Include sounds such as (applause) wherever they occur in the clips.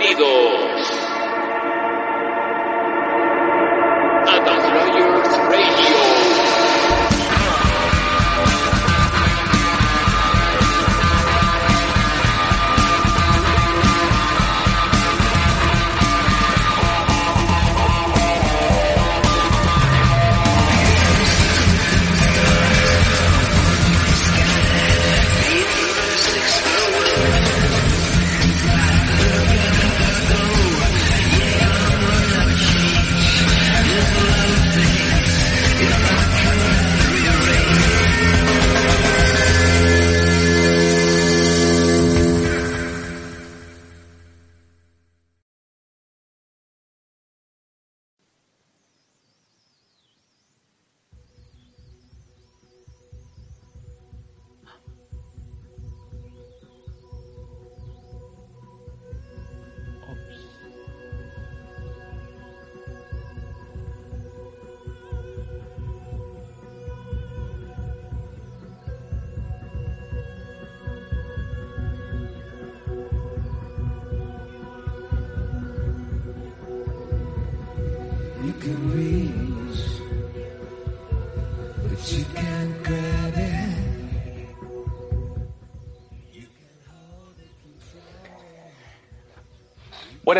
Bienvenidos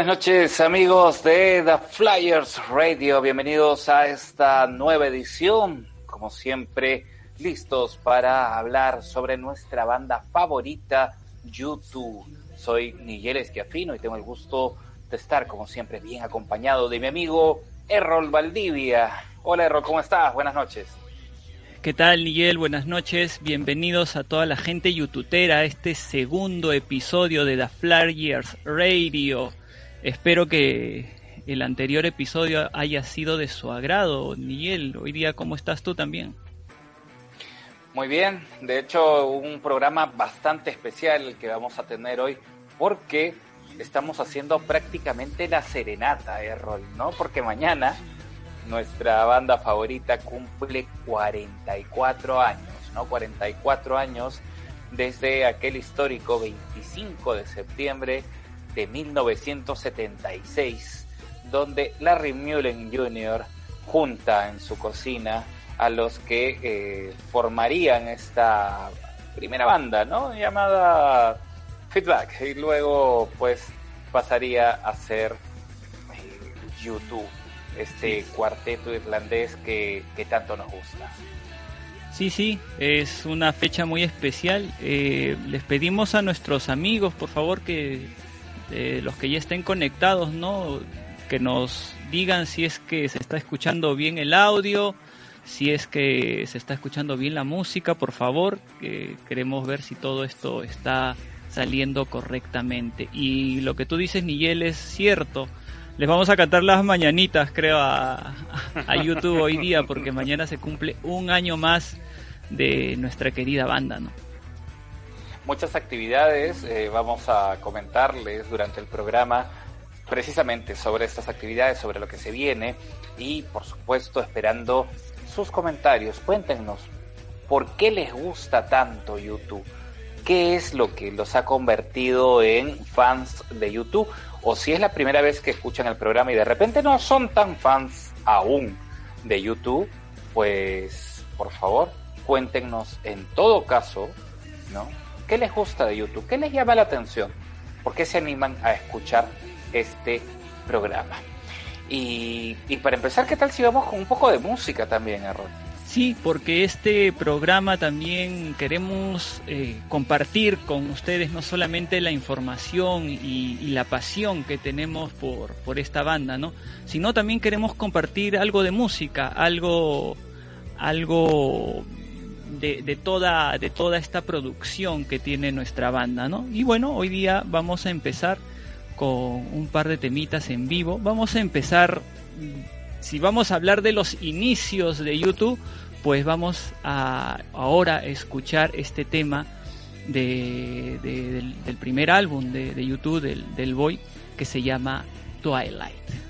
Buenas noches amigos de The Flyers Radio, bienvenidos a esta nueva edición, como siempre listos para hablar sobre nuestra banda favorita, YouTube. Soy Miguel Esquiafino y tengo el gusto de estar como siempre bien acompañado de mi amigo Errol Valdivia. Hola Errol, ¿cómo estás? Buenas noches. ¿Qué tal, Miguel? Buenas noches. Bienvenidos a toda la gente youtubera a este segundo episodio de The Flyers Radio. Espero que el anterior episodio haya sido de su agrado. Miguel, hoy día, ¿cómo estás tú también? Muy bien, de hecho un programa bastante especial el que vamos a tener hoy porque estamos haciendo prácticamente la serenata, Errol, ¿no? Porque mañana nuestra banda favorita cumple 44 años, ¿no? 44 años desde aquel histórico 25 de septiembre de 1976, donde Larry Mullen Jr. junta en su cocina a los que eh, formarían esta primera banda, ¿no? Llamada Feedback, y luego pues pasaría a ser eh, YouTube, este cuarteto irlandés que, que tanto nos gusta. Sí, sí, es una fecha muy especial. Eh, les pedimos a nuestros amigos, por favor, que eh, los que ya estén conectados, ¿no? Que nos digan si es que se está escuchando bien el audio, si es que se está escuchando bien la música, por favor, que queremos ver si todo esto está saliendo correctamente. Y lo que tú dices, Miguel, es cierto. Les vamos a cantar las mañanitas, creo, a YouTube hoy día, porque mañana se cumple un año más de nuestra querida banda, ¿no? Muchas actividades, eh, vamos a comentarles durante el programa precisamente sobre estas actividades, sobre lo que se viene y por supuesto esperando sus comentarios. Cuéntenos, ¿por qué les gusta tanto YouTube? ¿Qué es lo que los ha convertido en fans de YouTube? O si es la primera vez que escuchan el programa y de repente no son tan fans aún de YouTube, pues por favor cuéntenos en todo caso, ¿no? ¿Qué les gusta de YouTube? ¿Qué les llama la atención? ¿Por qué se animan a escuchar este programa? Y, para empezar, ¿qué tal si vamos con un poco de música también, Errol? Sí, porque este programa también queremos eh, compartir con ustedes no solamente la información y, y, la pasión que tenemos por, por esta banda, ¿no? Sino también queremos compartir algo de música, algo, algo de, de, toda, de toda esta producción que tiene nuestra banda, ¿no? Y bueno, hoy día vamos a empezar con un par de temitas en vivo. Vamos a empezar, si vamos a hablar de los inicios de YouTube, pues vamos a ahora escuchar este tema de, de, del, del, primer álbum de, de YouTube, del, del Boy, que se llama Twilight.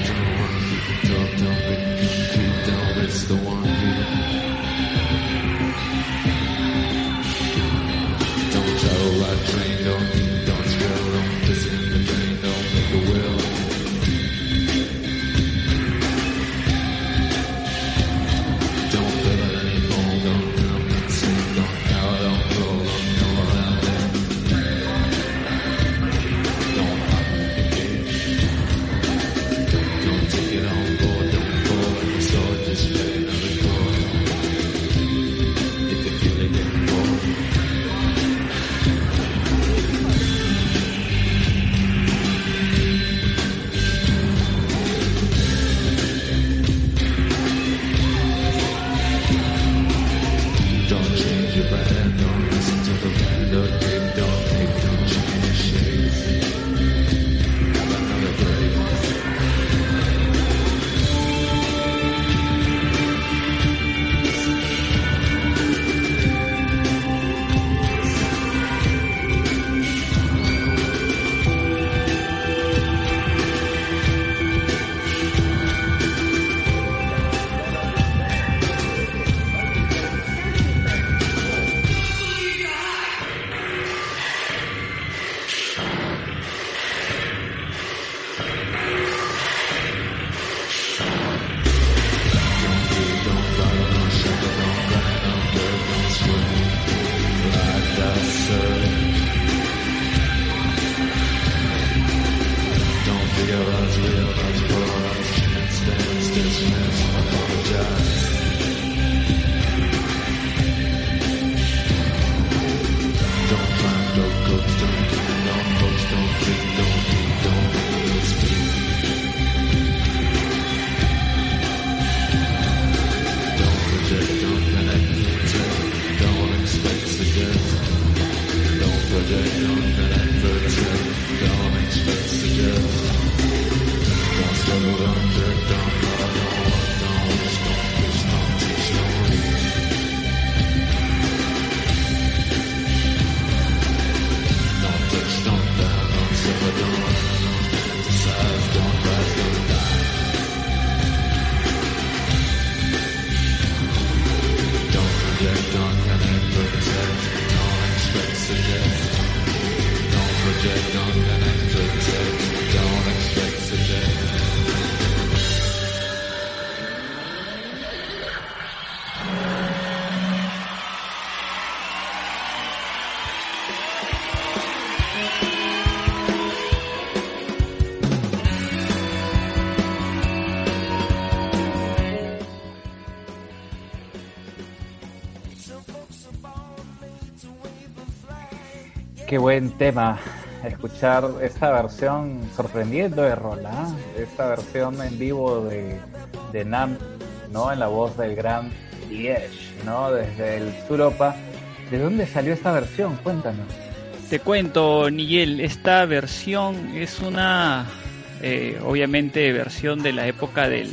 Qué buen tema escuchar esta versión sorprendiendo de Rola, esta versión en vivo de, de Nam, ¿no? En la voz del gran Liesh, ¿no? Desde el Europa. ¿De dónde salió esta versión? Cuéntanos. Te cuento, Nigel, esta versión es una, eh, obviamente, versión de la época del,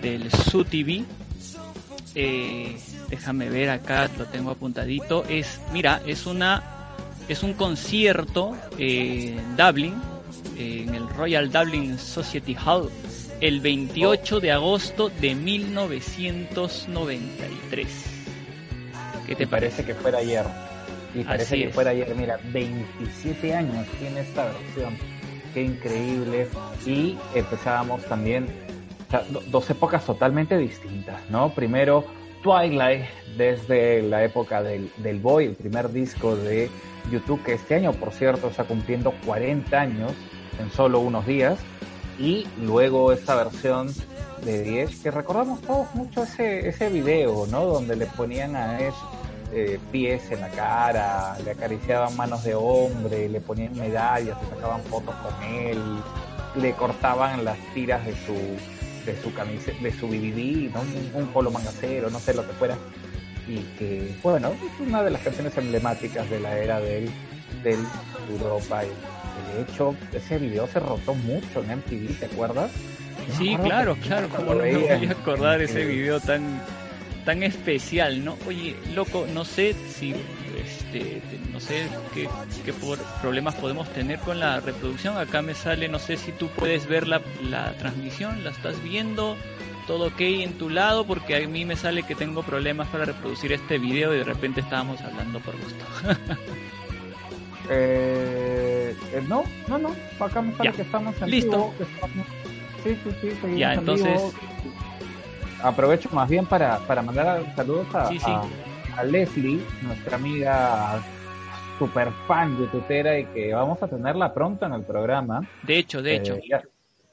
del Su TV. Eh, déjame ver acá, lo tengo apuntadito. Es, mira, es una, es un concierto eh, en Dublin, eh, en el Royal Dublin Society Hall, el 28 de agosto de 1993. ¿Qué te Y parece que fuera ayer. Y parece Así que es. fuera ayer. Mira, 27 años tiene esta versión. Qué increíble. Y empezábamos también o sea, do- dos épocas totalmente distintas, ¿no? Primero, Twilight, desde la época del, del Boy, el primer disco de YouTube, que este año, por cierto, está cumpliendo 40 años en solo unos días. Y luego esta versión de Diez, que recordamos todos mucho ese, ese video, ¿no? Donde le ponían a Ash eh, pies en la cara, le acariciaban manos de hombre, le ponían medallas, se sacaban fotos con él, le cortaban las tiras de su de su camiseta, de su BBD, ¿no? un, un polo mangacero, no sé lo que fuera. Y que, bueno, es una de las canciones emblemáticas de la era del, del Europa. Y, de hecho, ese video se rotó mucho en MTV, ¿te acuerdas? Sí, claro, claro, como no me voy a acordar ese video tan tan especial, ¿no? Oye, loco, no sé si este no sé qué, qué por- problemas podemos tener con la reproducción. Acá me sale, no sé si tú puedes ver la, la transmisión, la estás viendo, todo ok en tu lado, porque a mí me sale que tengo problemas para reproducir este video y de repente estábamos hablando por gusto. (laughs) Eh, eh, no, no, no. Acá me sale Ya. que estamos en Listo. vivo, que estamos- Sí, sí, sí. seguimos Ya, en entonces- vivo. Aprovecho más bien para, para mandar saludos a, Sí, sí. a- a Leslie, nuestra amiga super fan youtubera y que vamos a tenerla pronto en el programa. De hecho, de hecho. Eh, ya,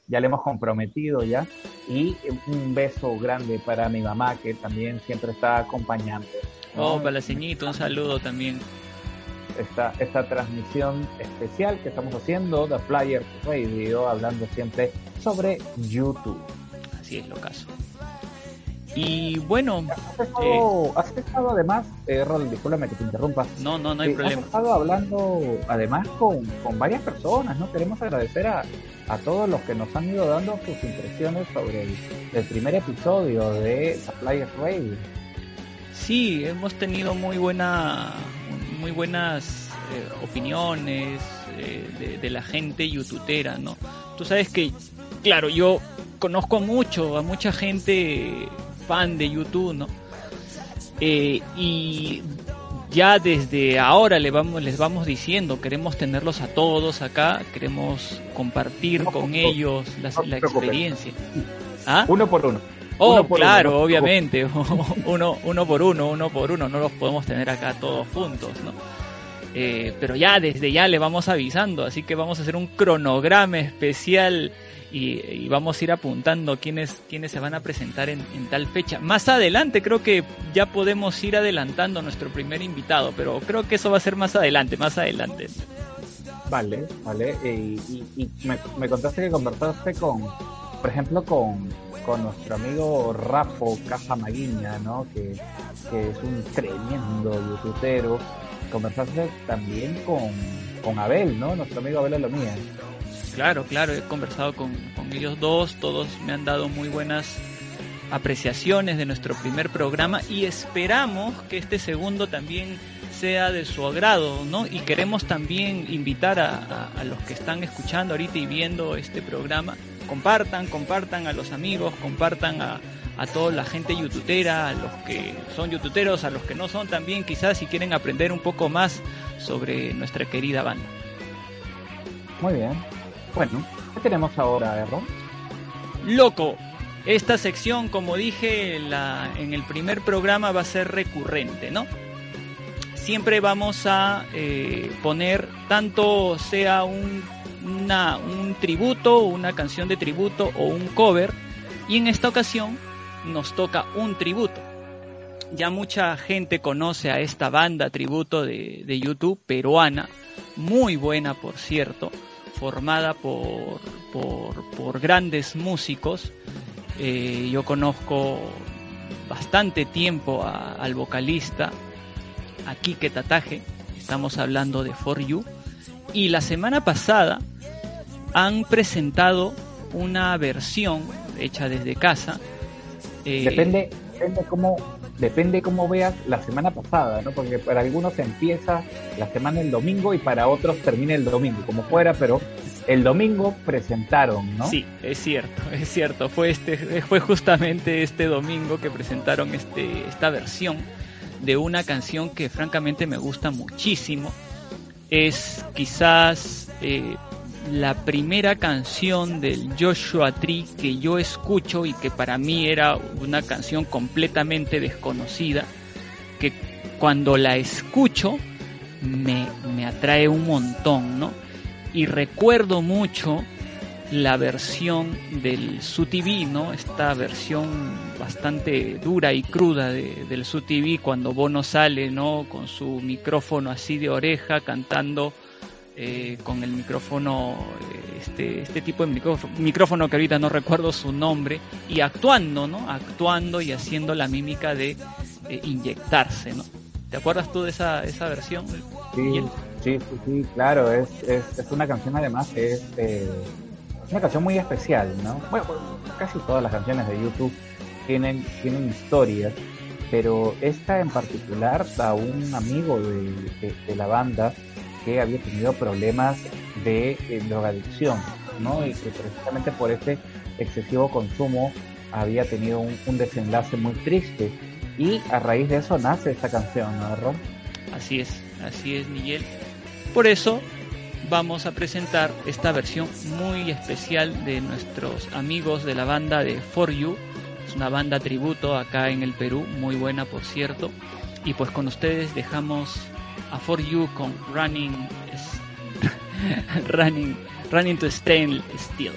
ya le hemos comprometido ya. Y un beso grande para mi mamá que también siempre está acompañante. ¿no? Oh, Palaceñito, un saludo también. esta, esta transmisión especial que estamos haciendo de Flyer Radio, hablando siempre sobre YouTube. Así es lo caso. Y bueno, Has estado, has estado además, eh, Rol, discúlpame que te interrumpa. no, no, no hay Eh, problema. Has estado hablando además con, con varias personas, ¿no? Queremos agradecer a, a todos los que nos han ido dando sus impresiones sobre el, el primer episodio de The Flyer Radio. Sí, hemos tenido muy buena, muy buenas eh, opiniones eh, de, de la gente youtubera, ¿no? Tú sabes que, claro, yo conozco a mucho, a mucha gente fan de YouTube, ¿no? Eh, y ya desde ahora le vamos, les vamos diciendo, queremos tenerlos a todos acá, queremos compartir No, con no, ellos la, no experiencia. ¿Ah? Uno por uno. Oh, Uno por claro, uno, no te obviamente. (laughs) uno, uno por uno, uno por uno. No los podemos tener acá todos juntos, ¿no? Eh, pero ya desde ya le vamos avisando, así que vamos a hacer un cronograma especial y, y vamos a ir apuntando quiénes, quiénes se van a presentar en, en tal fecha. Más adelante creo que ya podemos ir adelantando a nuestro primer invitado, pero creo que eso va a ser más adelante, más adelante. Vale, vale. eh, y y me, me contaste que conversaste con, por ejemplo, con, con nuestro amigo Rafo Caja Maguiña, ¿no? Que, que es un tremendo youtubero. Conversaste también con, con Abel, ¿no? Nuestro amigo Abel Alomía. Claro, claro, he conversado con, con ellos dos, todos me han dado muy buenas apreciaciones de nuestro primer programa y esperamos que este segundo también sea de su agrado, ¿no? Y queremos también invitar a, a- los que están escuchando ahorita y viendo este programa, compartan, compartan a los amigos, compartan a, a toda la gente youtubera, a los que son youtuberos, a los que no son también, quizás si quieren aprender un poco más sobre nuestra querida banda. Muy bien. Bueno, ¿qué tenemos ahora, Erro? Loco, esta sección, como dije en el primer programa, va a ser recurrente, ¿no? Siempre vamos a eh, poner, tanto sea un, tributo, una canción de tributo o un cover, y en esta ocasión nos toca un tributo. Ya mucha gente conoce a esta banda tributo de YouTube peruana, muy buena por cierto, formada por, por, por grandes músicos. Eh, yo conozco bastante tiempo al vocalista, a Kike Tataje, estamos hablando de For You, y la semana pasada han presentado una versión hecha desde casa. eh, Depende, depende cómo, depende cómo veas la semana pasada, ¿no? Porque para algunos empieza la semana el domingo y para otros termina el domingo, como fuera, pero el domingo presentaron, ¿no? Sí, es cierto, (laughs) es cierto. Fue este, fue justamente este domingo que presentaron este, esta versión de una canción que francamente me gusta muchísimo. Es quizás eh, la primera canción del Joshua Tree que yo escucho y que para mí era una canción completamente desconocida. Que cuando la escucho me, me atrae un montón, ¿no? Y recuerdo mucho la versión del SUTV, ¿no? Esta versión bastante dura y cruda de, del SUTV cuando Bono sale, ¿no? Con su micrófono así de oreja cantando eh, con el micrófono, eh, este, este tipo de micrófono, micrófono que ahorita no recuerdo su nombre, y actuando, ¿no? Actuando y haciendo la mímica de eh, inyectarse, ¿no? ¿Te acuerdas tú de esa, esa versión? Sí, sí, sí, sí, claro, es, es, es una canción además que es eh, una canción muy especial, ¿no? Bueno, pues, casi todas las canciones de YouTube tienen, tienen historias, pero esta en particular a un amigo de, de- de la banda que había tenido problemas de eh, drogadicción, ¿no? Y que precisamente por ese excesivo consumo había tenido un, desenlace muy triste. Y a raíz de eso nace esta canción, ¿no, Ron? Así es, así es Miguel. Por eso vamos a presentar esta versión muy especial de nuestros amigos de la banda de For You. Es una banda tributo acá en el Perú, muy buena por cierto. Y pues con ustedes dejamos a For You con Running (laughs) Running Running to Stainless Steel.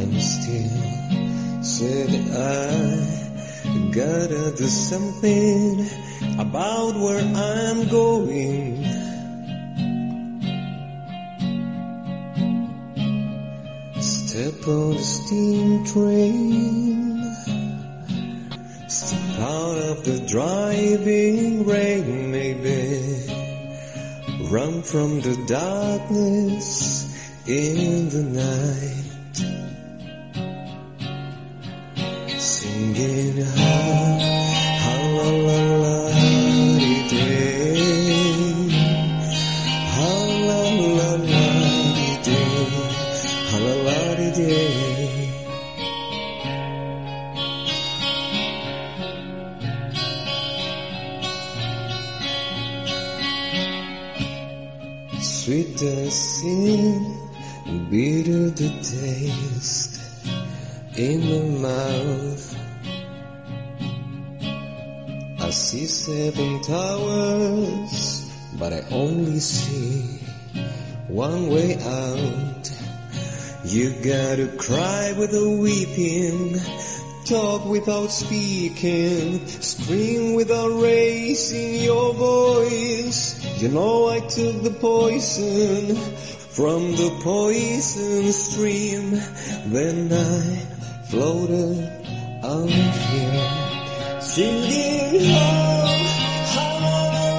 Lying still. Said I gotta do something about where I'm going. Step on the steam train. Step out of the driving rain, maybe. Run from the darkness in the night. Sweet the sin, bitter the taste in the mouth. Seven towers, but I only see one way out. You gotta cry with a weeping, talk without speaking, scream without raising your voice. You know I took the poison from the poison stream, then I floated out here, singing. Holiday,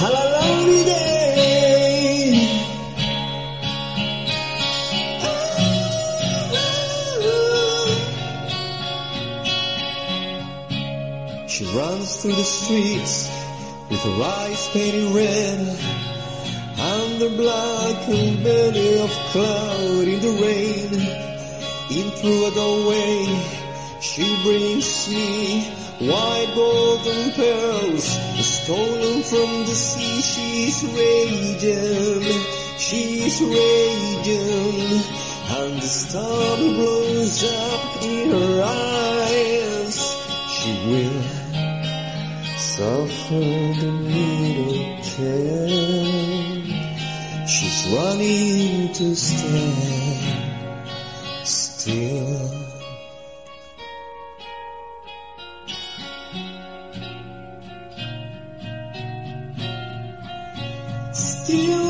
holiday. She runs through the streets with her eyes painted red and the black and belly of cloud in the rain. In through a doorway, she brings me white golden pearls stolen from the sea. She's raging, she's raging, and the storm blows up in her eyes. She will suffer the needle care. Running to stand still. Still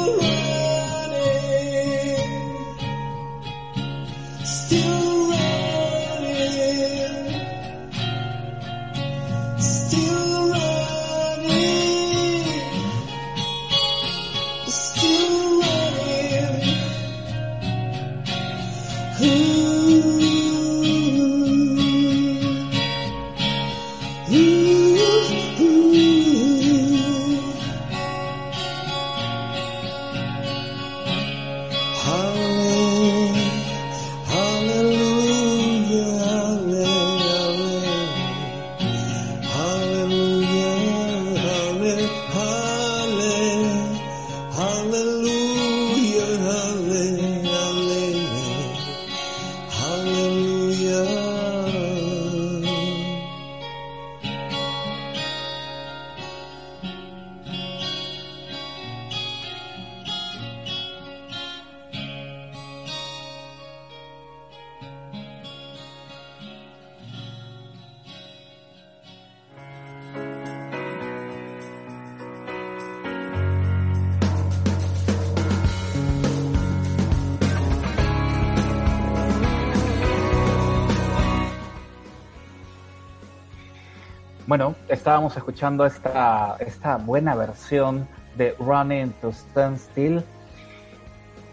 Bueno, estábamos escuchando esta, esta buena versión de Running to Stand Still.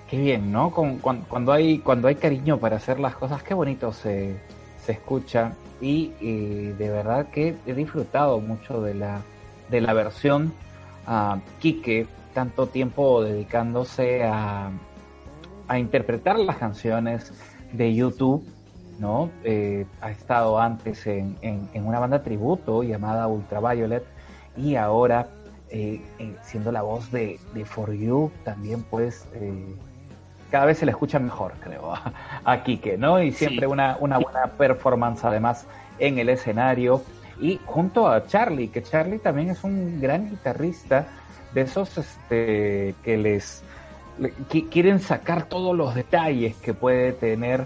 Qué bien, ¿no? Con- cuan- cuando, hay, cuando hay cariño para hacer las cosas, qué bonito se, se escucha. Y, de verdad que he disfrutado mucho de la, de la versión. a Quique, tanto tiempo dedicándose a, a interpretar las canciones de YouTube, ¿no? Eh, ha estado antes en, en- en una banda tributo llamada Ultraviolet y ahora eh, eh, siendo la voz de, de For You, también pues eh, cada vez se le escucha mejor, creo, (laughs) a, a Quique, ¿no? Y siempre Sí. una, una buena performance además en el escenario. Y junto a Charlie, que Charlie también es un gran guitarrista de esos este, que les le- qui- quieren sacar todos los detalles que puede tener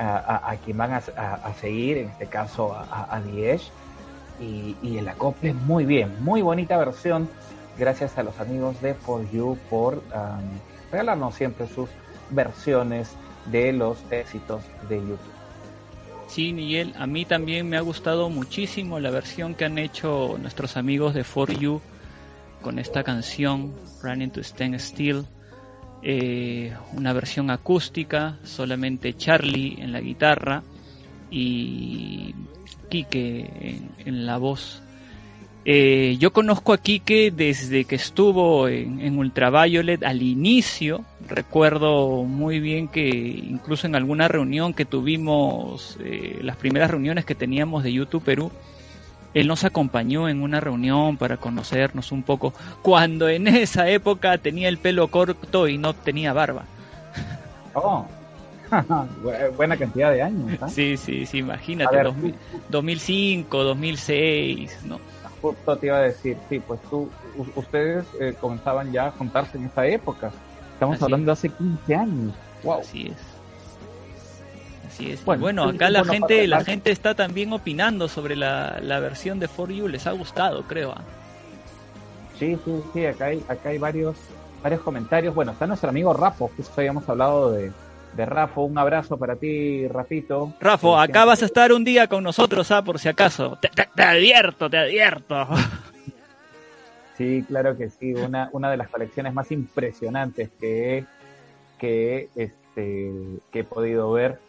a, a- quien van a, a- seguir, en este caso a Diez, y, y el acople muy bien, muy bonita versión, gracias a los amigos de For You por um, regalarnos siempre sus versiones de los éxitos de YouTube. Sí, Miguel, a mí también me ha gustado muchísimo la versión que han hecho nuestros amigos de For You con esta canción, Running to Stand Still. Eh, una versión acústica, solamente Charlie en la guitarra y Quique en, la voz. Eh, yo conozco a Quique desde que estuvo en, en Ultraviolet al inicio. Recuerdo muy bien que incluso en alguna reunión que tuvimos, eh, las primeras reuniones que teníamos de YouTube Perú, él nos acompañó en una reunión para conocernos un poco, cuando en esa época tenía el pelo corto y no tenía barba. (laughs) Oh, (laughs) bu- buena cantidad de años. ¿ah? Sí, sí, sí, imagínate, ver, 2000 2005, 2006, ¿no? Justo te iba a decir, sí, pues tú, ustedes eh, comenzaban ya a juntarse en esa época. Estamos Así hablando de hace 15 años. Wow. Así es. Así es. Y Bueno, acá la gente, la gente está también opinando sobre la, la versión de For You, les ha gustado, creo. ¿ah? Sí, sí, sí, acá hay, acá hay varios, varios comentarios. Bueno, está nuestro amigo Rafa, justo habíamos hablado de, de Rafa. Un abrazo para ti, Rafito. Rafo, Eh, acá vas a estar un día con nosotros, ¿ah? por si acaso. Te, te- te advierto, te advierto. (laughs) Sí, claro que sí, una, una de las colecciones más impresionantes que he, que, he, este, que he podido ver.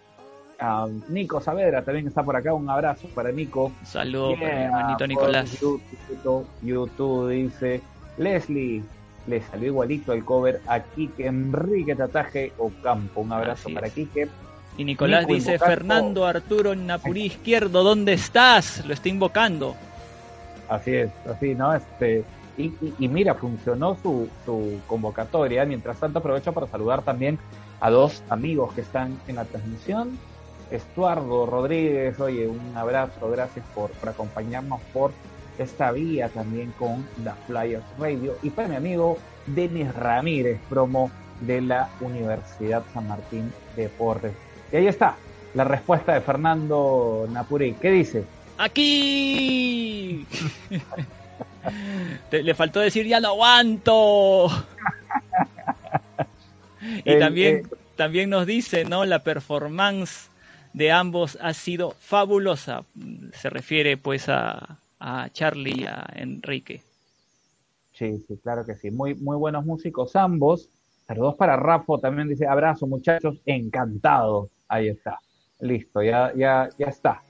Nico Saavedra también está por acá, un abrazo para Nico. Un saludo para mi Yeah, hermanito Nicolás. YouTube, YouTube dice, Leslie, le salió igualito el cover a Quique Enrique Tataje Ocampo. Un abrazo Así para es. Quique. Y Nicolás Nico dice, invocando- Fernando Arturo Napurí Izquierdo, ¿dónde estás? Lo está invocando. Así es, así, ¿no? Este, y, y- y mira, funcionó su, su convocatoria. Mientras tanto, aprovecho para saludar también a dos amigos que están en la transmisión. Estuardo Rodríguez, oye, un abrazo, gracias por, por acompañarnos por esta vía también con The Flyers Radio. Y para mi amigo Denis Ramírez, promo de la Universidad San Martín de Porres. Y ahí está, la respuesta de Fernando Napuri. ¿Qué dice? ¡Aquí! Te- le faltó decir, ya no aguanto. (laughs) y El- también, eh, también nos dice, ¿no? La performance de ambos ha sido fabulosa. Se refiere pues a, a Charlie y a Enrique. Sí, sí, claro que sí. Muy, muy buenos músicos ambos. Saludos para Rafa, también dice abrazo muchachos, encantado. Ahí está. Listo, ya, ya, ya está.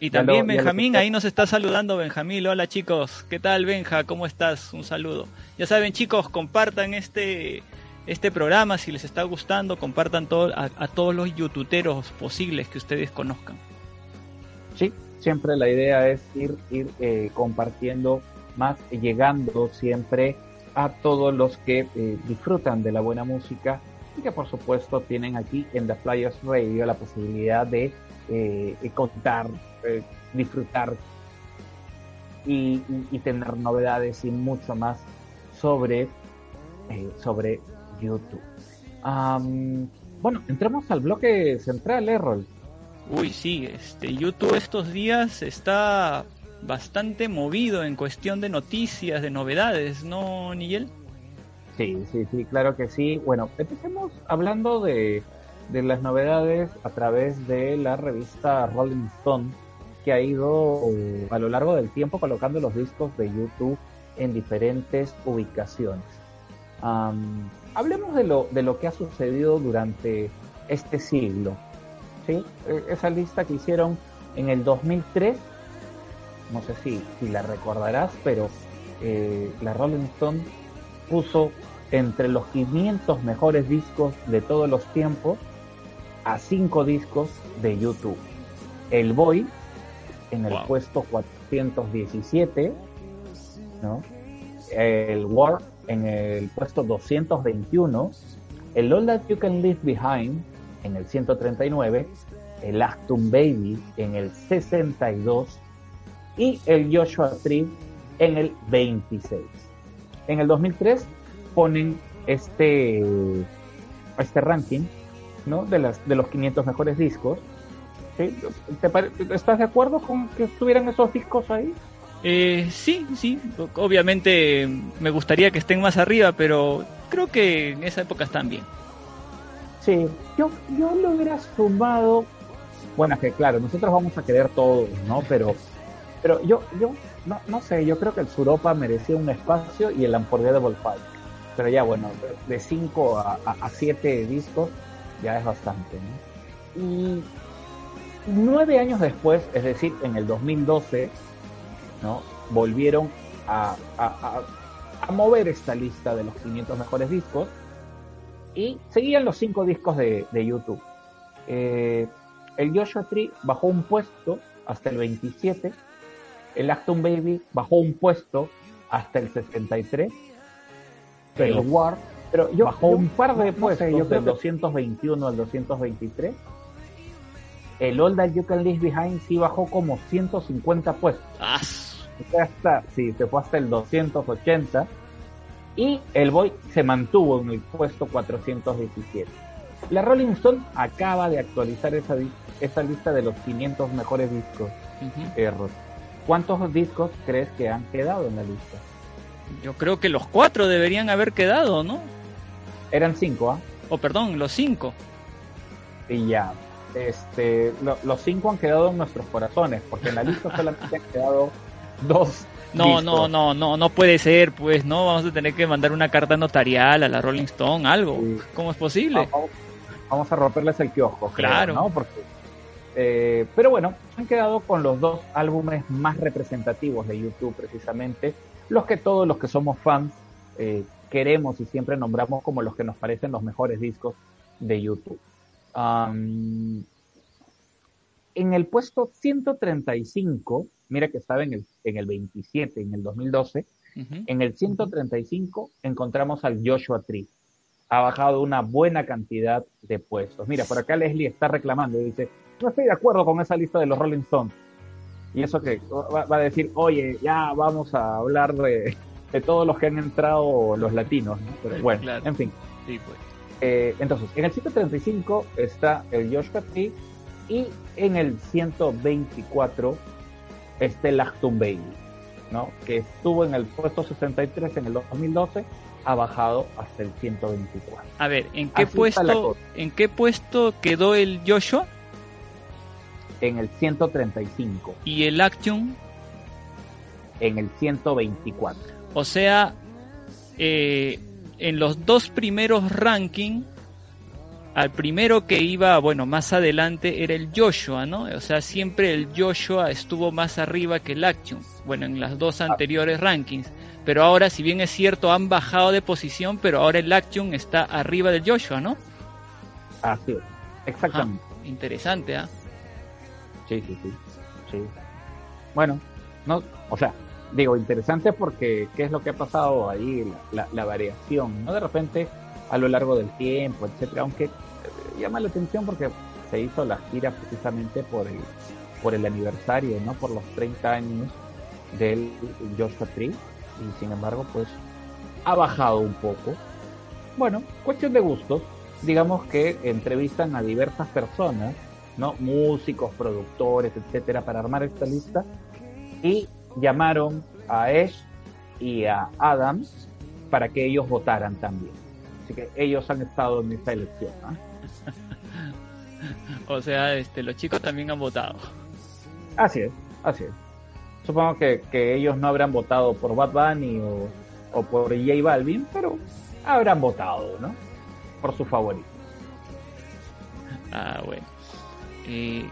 Y también lo- Benjamín, ahí nos está saludando Benjamín. Hola chicos, ¿qué tal Benja? ¿Cómo estás? Un saludo. Ya saben chicos, compartan este, este programa si les está gustando, compartan todo, a, todos los youtuberos posibles que ustedes conozcan. Sí, siempre la idea es ir, ir eh, compartiendo más, llegando siempre a todos los que eh, disfrutan de la buena música y que por supuesto tienen aquí en The Flyers Radio la posibilidad de eh, eh, contar, eh, disfrutar y, y- tener novedades y mucho más sobre, sobre YouTube. Am, bueno, entremos al bloque central, Errol. Uy, sí, este YouTube estos días está bastante movido en cuestión de noticias, de novedades, ¿no, Nigel? Sí, sí, sí, claro que sí. Bueno, empecemos hablando de, de las novedades a través de la revista Rolling Stone, que ha ido eh, a lo largo del tiempo colocando los discos de YouTube en diferentes ubicaciones. Hablemos de lo, de lo que ha sucedido durante este siglo. ¿sí? Eh, Esa lista que hicieron en el 2003, no sé si, si la recordarás, pero eh, la Rolling Stone puso entre los 500 mejores discos de todos los tiempos a cinco discos de YouTube. El Boy en el Wow. puesto 417, ¿no? El War en el puesto 221, el All That You Can Leave Behind en el 139, el Actum Baby en el 62 y el Joshua Tree en el 26. En el 2003 ponen este, este ranking ¿no? de, las, de los 500 mejores discos. ¿Sí? ¿Te pare- ¿Estás de acuerdo con que estuvieran esos discos ahí? Eh, sí, sí, obviamente me gustaría que estén más arriba, pero creo que en esa época están bien. Sí, yo, yo lo hubiera sumado. Bueno, que claro, nosotros vamos a querer todos, ¿no? Pero, pero yo, yo no, no sé, yo creo que el Suropa merecía un espacio y el Unforgettable Five. Pero ya, bueno, de 5 a 7 discos ya es bastante, ¿no? Y nueve años después, es decir, en el 2012, ¿no? Volvieron a, a, a- a mover esta lista de los 500 mejores discos y seguían los cinco discos de, de YouTube. Eh, el Joshua Tree bajó un puesto hasta el 27, el Acton Baby bajó un puesto hasta el 63, el War pero yo, Bajó yo- un par de no sé, puestos, yo del creo 221 al 223. El All That You Can Leave Behind sí bajó como 150 puestos. Ah, fue hasta, sí, se fue hasta el 280. Y el Boy se mantuvo en el puesto 417. La Rolling Stone acaba de actualizar esa, esa lista de los 500 mejores discos. ujú. Error. ¿Cuántos discos crees que han quedado en la lista? Yo creo que los cuatro deberían haber quedado, ¿no? Eran cinco, ¿ah? O perdón, los cinco. Y ya. Este, lo- los cinco han quedado en nuestros corazones, porque en la lista solamente han quedado dos. No, discos. no, no, no, no puede ser, pues, no, vamos a tener que mandar una carta notarial a la Rolling Stone, algo. Sí. ¿Cómo es posible? Vamos, vamos a romperles el kiosco, creo, Claro. ¿no? Porque, eh, pero bueno, han quedado con los dos álbumes más representativos de YouTube, precisamente, los que todos los que somos fans eh, queremos y siempre nombramos como los que nos parecen los mejores discos de YouTube. En el puesto 135, mira que estaba en el, en el 27, en el 2012, Ujú. en el 135 encontramos al Joshua Tree. Ha bajado una buena cantidad de puestos. Mira, por acá Leslie está reclamando y dice, no estoy de acuerdo con esa lista de los Rolling Stones. Y eso que va, va a decir, oye, ya vamos a hablar de, de todos los que han entrado los latinos. ¿no? Pero bueno, Claro. en fin. Sí, pues. Eh, entonces, en el 135 está el Joshua Tree y en el 124 el Acton Baby, ¿no? Que estuvo en el puesto 63 en el 2012, ha bajado hasta el 124. A ver, ¿en qué Así puesto, en qué puesto quedó el Joshua En el 135, y el Action? en el 124. O sea, eh, en los dos primeros rankings al primero que iba, bueno, más adelante era el Joshua, ¿no? O sea, siempre el Joshua estuvo más arriba que el Action, bueno, en las dos anteriores rankings. Pero ahora, si bien es cierto, han bajado de posición, pero ahora el Action está arriba del Joshua, ¿no? Así es, exactamente. Ah, interesante, ¿ah? Sí, sí, sí, sí. Bueno, no, o sea, digo, interesante porque qué es lo que ha pasado ahí, la, la- la variación, ¿no? De repente, a lo largo del tiempo, etcétera, aunque eh, llama la atención porque se hizo la gira precisamente por el, por el aniversario, ¿no? Por los 30 años del Joshua Tree, y sin embargo, pues, ha bajado un poco. Bueno, cuestión de gustos, digamos que entrevistan a diversas personas, ¿no? Músicos, productores, etcétera, para armar esta lista y llamaron a Ash y a Adam para que ellos votaran también. Así que ellos han estado en esta elección. ¿ah? (laughs) O sea, este, los chicos también han votado. Así es, así es. Supongo que, que ellos no habrán votado por Bad Bunny o, o por J Balvin, pero habrán votado, ¿no? Por su favorito. Ah, bueno. Eh,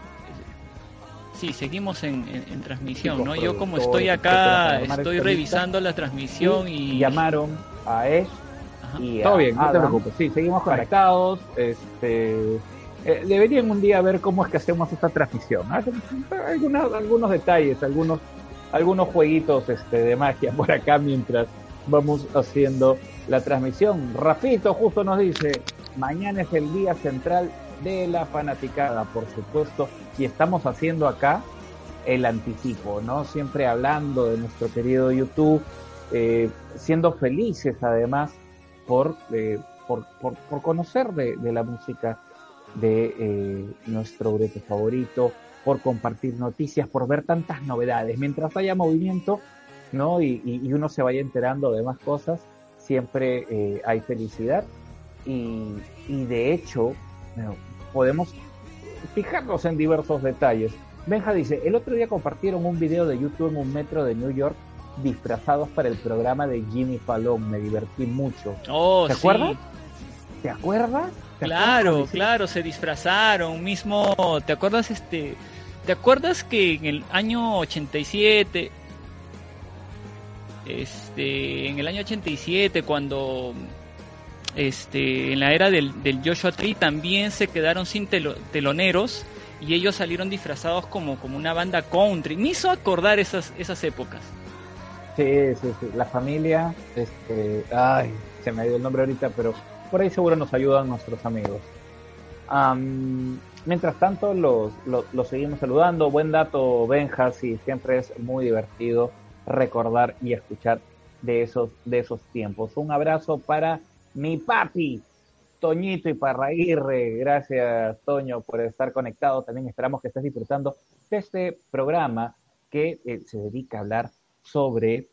sí, seguimos en, en- en transmisión, ¿no? Yo como estoy acá, estoy revisando la transmisión y... llamaron a Ash Ajá. y Todo a bien, no te preocupes. Sí, seguimos conectados. Este, eh, deberían un día ver cómo es que hacemos esta transmisión. Algunos, algunos detalles, algunos, algunos jueguitos este, de magia por acá mientras vamos haciendo la transmisión. Rafito justo nos dice, mañana es el día central de la fanaticada, por supuesto, y estamos haciendo acá el anticipo, ¿no? Siempre hablando de nuestro querido YouTube, eh, siendo felices además por, eh, por, por, por conocer de la música de eh, nuestro grupo favorito, por compartir noticias, por ver tantas novedades. Mientras haya movimiento, ¿no? Y, y- uno se vaya enterando de más cosas, siempre eh, hay felicidad. Y, y de hecho, bueno, podemos fijarnos en diversos detalles. Benja dice, el otro día compartieron un video de YouTube en un metro de New York disfrazados para el programa de Jimmy Fallon. Me divertí mucho. Oh, ¿Te sí. acuerdas? ¿Te acuerdas? ¿Te Claro, claro, se disfrazaron, mismo, ¿te acuerdas este? ¿Te acuerdas que en el año 87 este, en el año 87 cuando este en la era del, del Joshua Tree también se quedaron sin telo- teloneros y ellos salieron disfrazados como como una banda country. Me hizo acordar esas esas épocas. Sí, sí, sí. La familia, este, ay, se me dio el nombre ahorita, pero por ahí seguro nos ayudan nuestros amigos. Am, mientras tanto, los, los, seguimos saludando. Buen dato, Benja, sí, siempre es muy divertido recordar y escuchar de esos, de esos tiempos. Un abrazo para mi papi, Toñito y Parraguirre. Gracias, Toño, por estar conectado. También esperamos que estés disfrutando de este programa que eh, se dedica a hablar sobre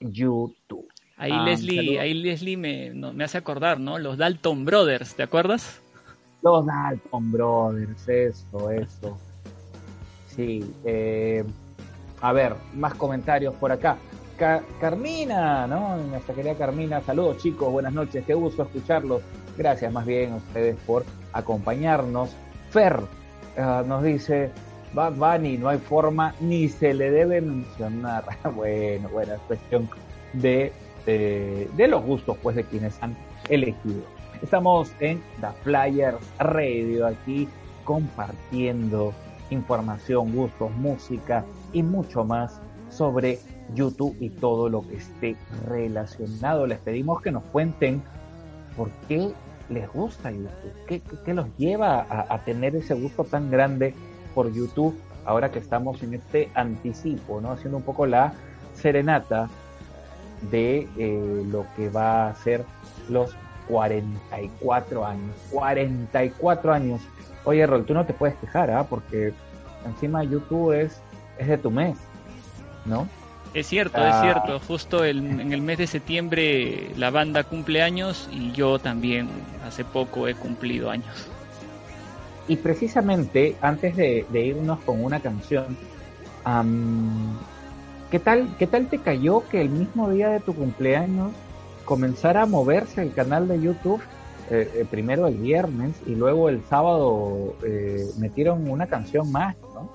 YouTube. Ahí Ah, Leslie, ahí Leslie me, no, me hace acordar, ¿no? Los Dalton Brothers, ¿te acuerdas? Los Dalton Brothers, eso, eso. Sí, eh, a ver, más comentarios por acá. Ca- Carmina, ¿no? Nuestra querida Carmina, saludos chicos, buenas noches, qué gusto escucharlos. Gracias más bien a ustedes por acompañarnos. Fer ah, nos dice, Bad Bunny, no hay forma ni se le debe mencionar. (laughs) bueno, bueno, es cuestión de, de, de los gustos pues de quienes han elegido. Estamos en The Flyers Radio aquí compartiendo información, gustos, música y mucho más sobre YouTube y todo lo que esté relacionado. Les pedimos que nos cuenten por qué les gusta YouTube, qué, qué- los lleva a tener ese gusto tan grande por YouTube ahora que estamos en este anticipo, ¿no? Haciendo un poco la serenata de eh, lo que va a ser los 44 años. 44 años. Oye, Rol, tú no te puedes quejar, ¿ah? Porque encima YouTube es, es de tu mes, ¿no? Es cierto, Ah. es cierto. Justo el- en el mes de septiembre la banda cumple años y yo también hace poco he cumplido años. Y precisamente antes de, de irnos con una canción, ¿qué, tal, ¿qué tal te cayó que el mismo día de tu cumpleaños comenzara a moverse el canal de YouTube eh, eh, primero el viernes y luego el sábado eh, metieron una canción más, ¿no?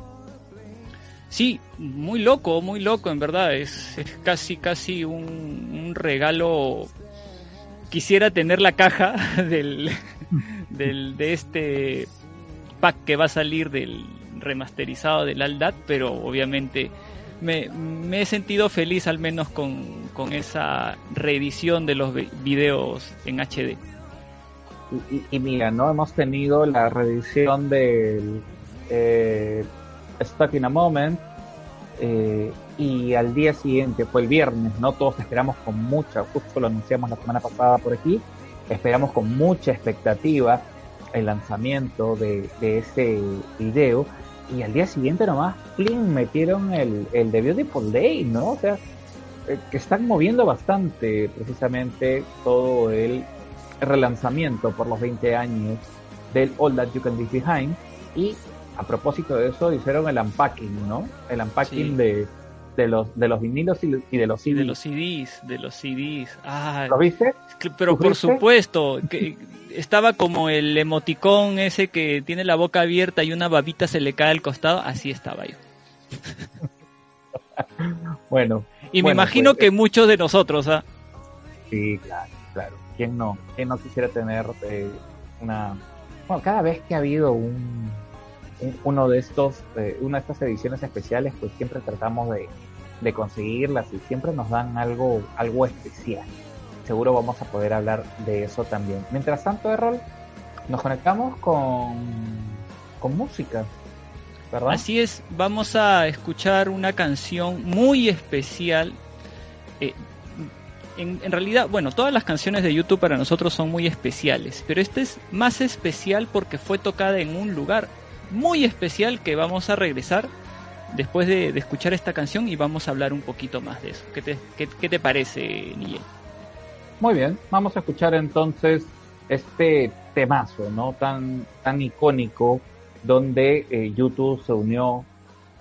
Sí, muy loco, muy loco, en verdad. Es, es casi, casi un, un regalo. Quisiera tener la caja (laughs) del, (laughs) del, de este pack que va a salir del remasterizado del Aldad, pero obviamente me, he sentido feliz al menos con, con esa reedición de los vi- videos en HD. Y mira, ¿no? Hemos tenido la reedición del eh, Stuck in a Moment eh, y al día siguiente, fue el viernes, ¿no? Todos esperamos con mucha, justo lo anunciamos la semana pasada por aquí, esperamos con mucha expectativa el lanzamiento de, de ese video y al día siguiente nomás, plin, metieron el, el de Beautiful Day, ¿no? O sea, eh, que están moviendo bastante precisamente todo el relanzamiento por los 20 años del All That You Can Leave Behind y a propósito de eso hicieron el unpacking, ¿no? El unpacking Sí. de, de los de los vinilos y, y de los CDs. de los CDs, de los CDs. Ah, ¿Lo viste? pero por supuesto, que estaba como el emoticón ese que tiene la boca abierta y una babita se le cae al costado, así estaba yo. (laughs) Bueno, Y me Bueno, imagino pues, que muchos de nosotros, ¿ah? sí, claro, claro. ¿Quién no? ¿Quién no quisiera tener eh, una... Bueno, cada vez que ha habido un, un- uno de estos, eh, una de estas ediciones especiales, pues siempre tratamos de, de conseguirlas y siempre nos dan algo, algo especial. Seguro vamos a poder hablar de eso también. Mientras tanto, Errol, nos conectamos con, con música, ¿verdad? Así es, vamos a escuchar una canción muy especial. Eh, en, en realidad, bueno, todas las canciones de YouTube para nosotros son muy especiales, pero esta es más especial porque fue tocada en un lugar muy especial que vamos a regresar después de, escuchar esta canción y vamos a hablar un poquito más de eso. ¿Qué te, qué, te parece, Nigel? Muy bien, vamos a escuchar entonces este temazo, ¿no? Tan, tan icónico, donde eh, YouTube se unió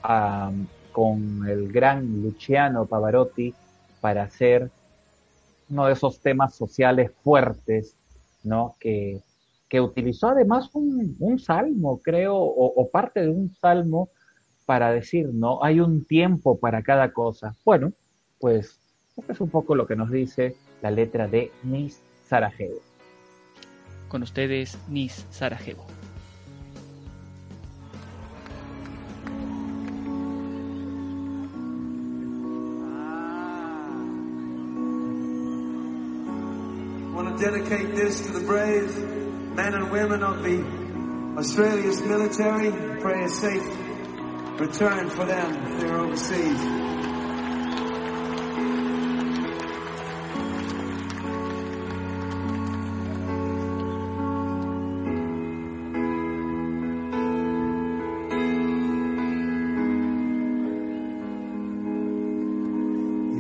a- con el gran Luciano Pavarotti para hacer uno de esos temas sociales fuertes, ¿no? Que, que utilizó además un, un salmo, creo, o parte de un salmo para decir, ¿no? Hay un tiempo para cada cosa. Bueno, pues esto es un poco lo que nos dice la letra de Miss Sarajevo. Con ustedes, Nis Sarajevo. want to dedicate this to the brave men and women of the Australia's military. Pray a safe return for them if they're overseas.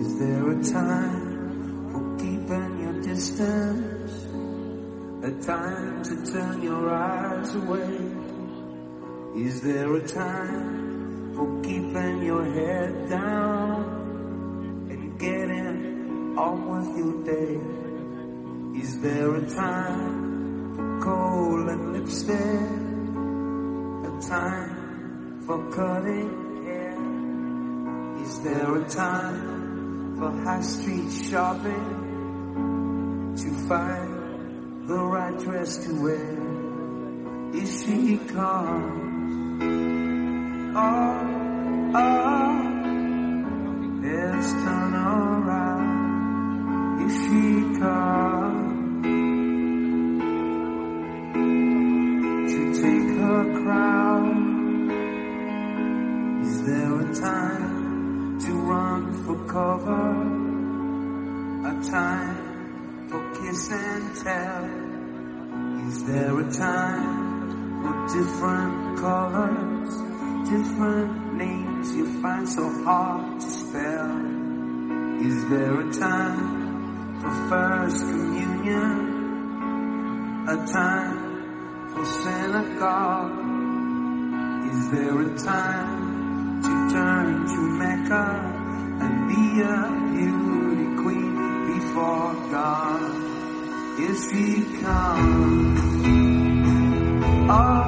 Is there a time for keeping your distance? A time to turn your eyes away? Is there a time Is there a time for coal and lipstick? A time for cutting hair? Is there a time for high street shopping to find the right dress to wear? Is she comes? Oh, oh, let's turn around. Is she comes time to run for cover? A time for kiss and tell? Is there a time for different colors, different names you find so hard to spell? Is there a time for first communion? A time for synagogue? Is there a time to turn to Mecca and be a beauty queen before God? Yes, he comes. Oh.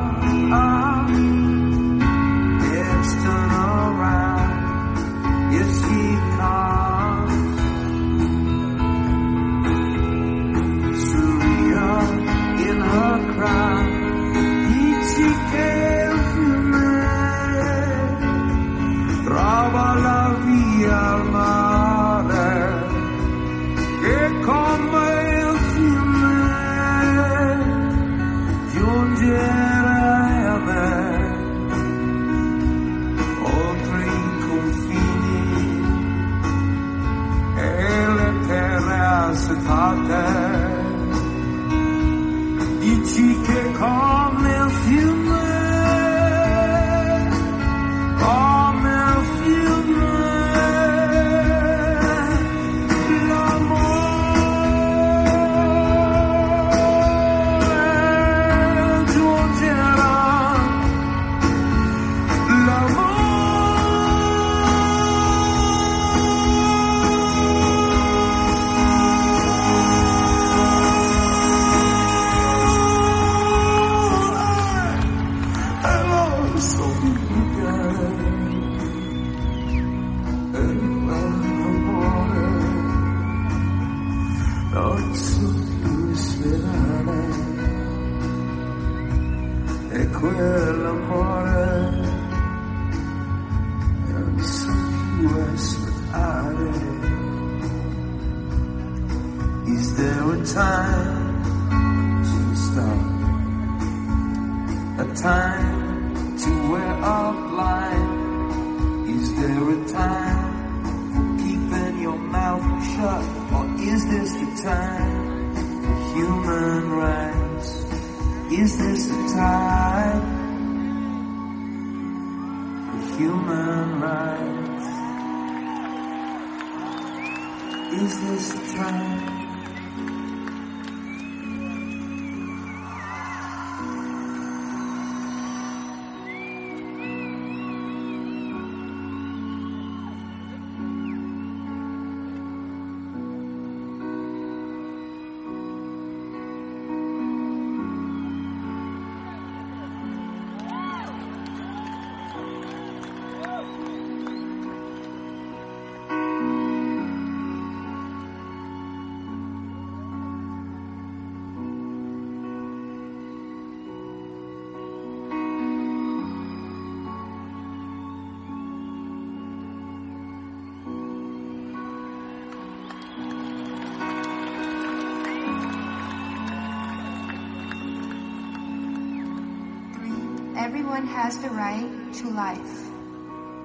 Life,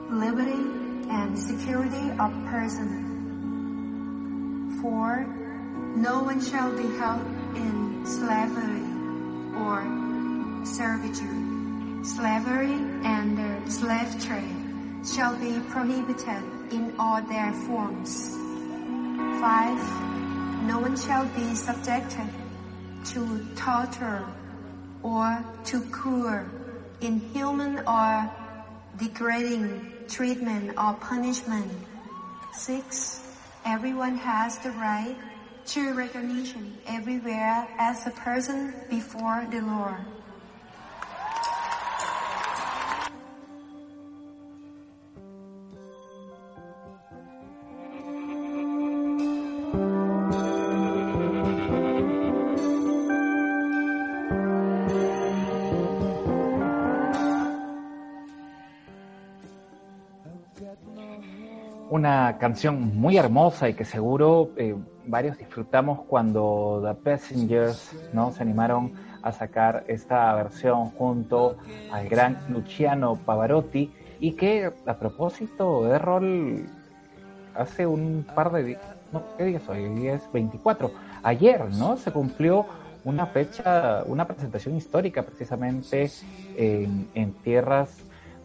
liberty, and security of person. Four, no one shall be held in slavery or servitude. Slavery and the slave trade shall be prohibited in all their forms. Five, no one shall be subjected to torture or to cruel, inhuman or degrading treatment or punishment. Six, everyone has the right to recognition everywhere as a person before the Lord. Una canción muy hermosa y que seguro eh, varios disfrutamos cuando The Passengers ¿no? se animaron a sacar esta versión junto al gran Luciano Pavarotti y que a propósito de rol hace un par de días, no, ¿qué día? Hoy es 24. Ayer, ¿no? Se cumplió una fecha, una presentación histórica precisamente en, en tierras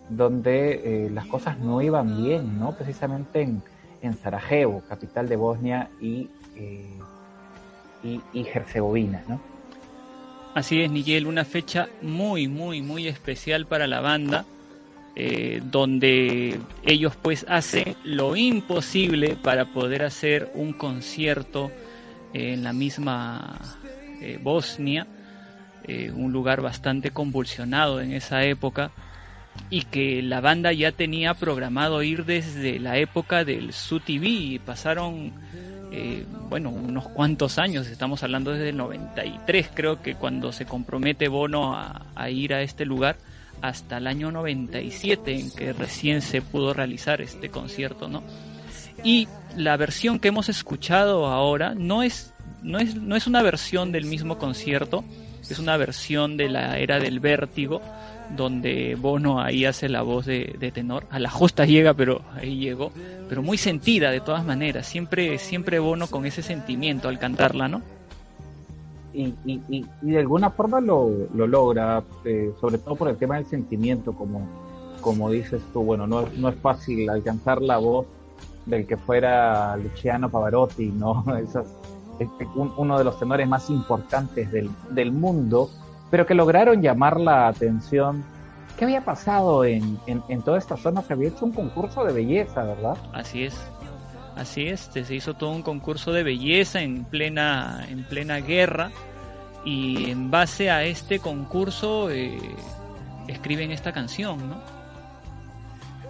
donde eh, las cosas no iban bien, ¿no? Precisamente en, en Sarajevo, capital de Bosnia y, eh, y, Herzegovina, ¿no? Así es, Miguel, una fecha muy, muy, muy especial para la banda, eh, donde ellos pues hacen lo imposible para poder hacer un concierto en la misma eh, Bosnia, un lugar bastante convulsionado en esa época y que la banda ya tenía programado ir desde la época del SUTV pasaron eh, bueno unos cuantos años. Estamos hablando desde el 93 creo que cuando se compromete Bono a, a ir a este lugar hasta el año 97 en que recién se pudo realizar este concierto no y la versión que hemos escuchado ahora no es no es no es una versión del mismo concierto es una versión de la era del vértigo donde Bono ahí hace la voz de, tenor. A la justa llega, pero ahí llegó. Pero muy sentida de todas maneras. Siempre, siempre Bono con ese sentimiento al cantarla, ¿no? Y, y, y, de alguna forma lo, lo logra, eh, sobre todo por el tema del sentimiento, como, como dices tú. Bueno, no, no es fácil alcanzar la voz del que fuera Luciano Pavarotti, ¿no? (laughs) Esas, este, un, uno de los tenores más importantes del, del mundo pero que lograron llamar la atención. ¿Qué había pasado en, en, en, toda esta zona? Se había hecho un concurso de belleza, ¿verdad? Así es. Así es, se hizo todo un concurso de belleza en plena, en plena guerra y en base a este concurso eh, escriben esta canción, ¿no?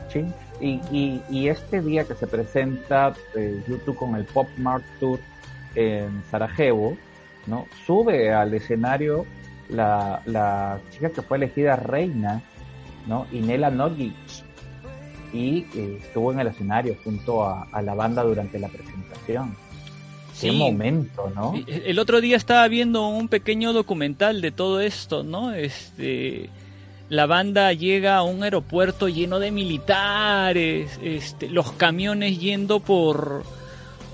Sí, y, y, y este día que se presenta eh, YouTube con el Pop Mart Tour en Sarajevo, ¿no? Sube al escenario la, la chica que fue elegida reina, ¿no? Inela Nogic, y eh, estuvo en el escenario junto a, a, la banda durante la presentación. Qué momento, ¿no? El otro día estaba viendo un pequeño documental de todo esto, ¿no? Este, la banda llega a un aeropuerto lleno de militares, este, los camiones yendo por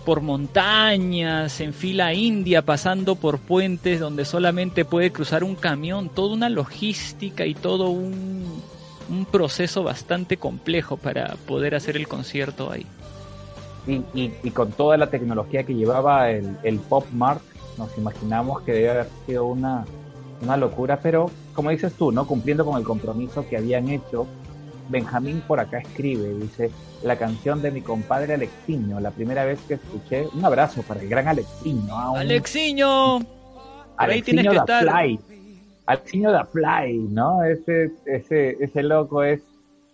por montañas, en fila india, pasando por puentes donde solamente puede cruzar un camión, toda una logística y todo un, un proceso bastante complejo para poder hacer el concierto ahí. Y, y, y con toda la tecnología que llevaba el, el Pop Mart, nos imaginamos que debe haber sido una, una locura, pero como dices tú, ¿no? Cumpliendo con el compromiso que habían hecho, Benjamín por acá escribe, dice, la canción de mi compadre Alexiño, la primera vez que escuché, un abrazo para el gran Alexiño. ¿ah? Un- Alexiño, ahí Alexiño da. Fly. Alexiño da Fly, ¿no? Ese, ese, ese loco es,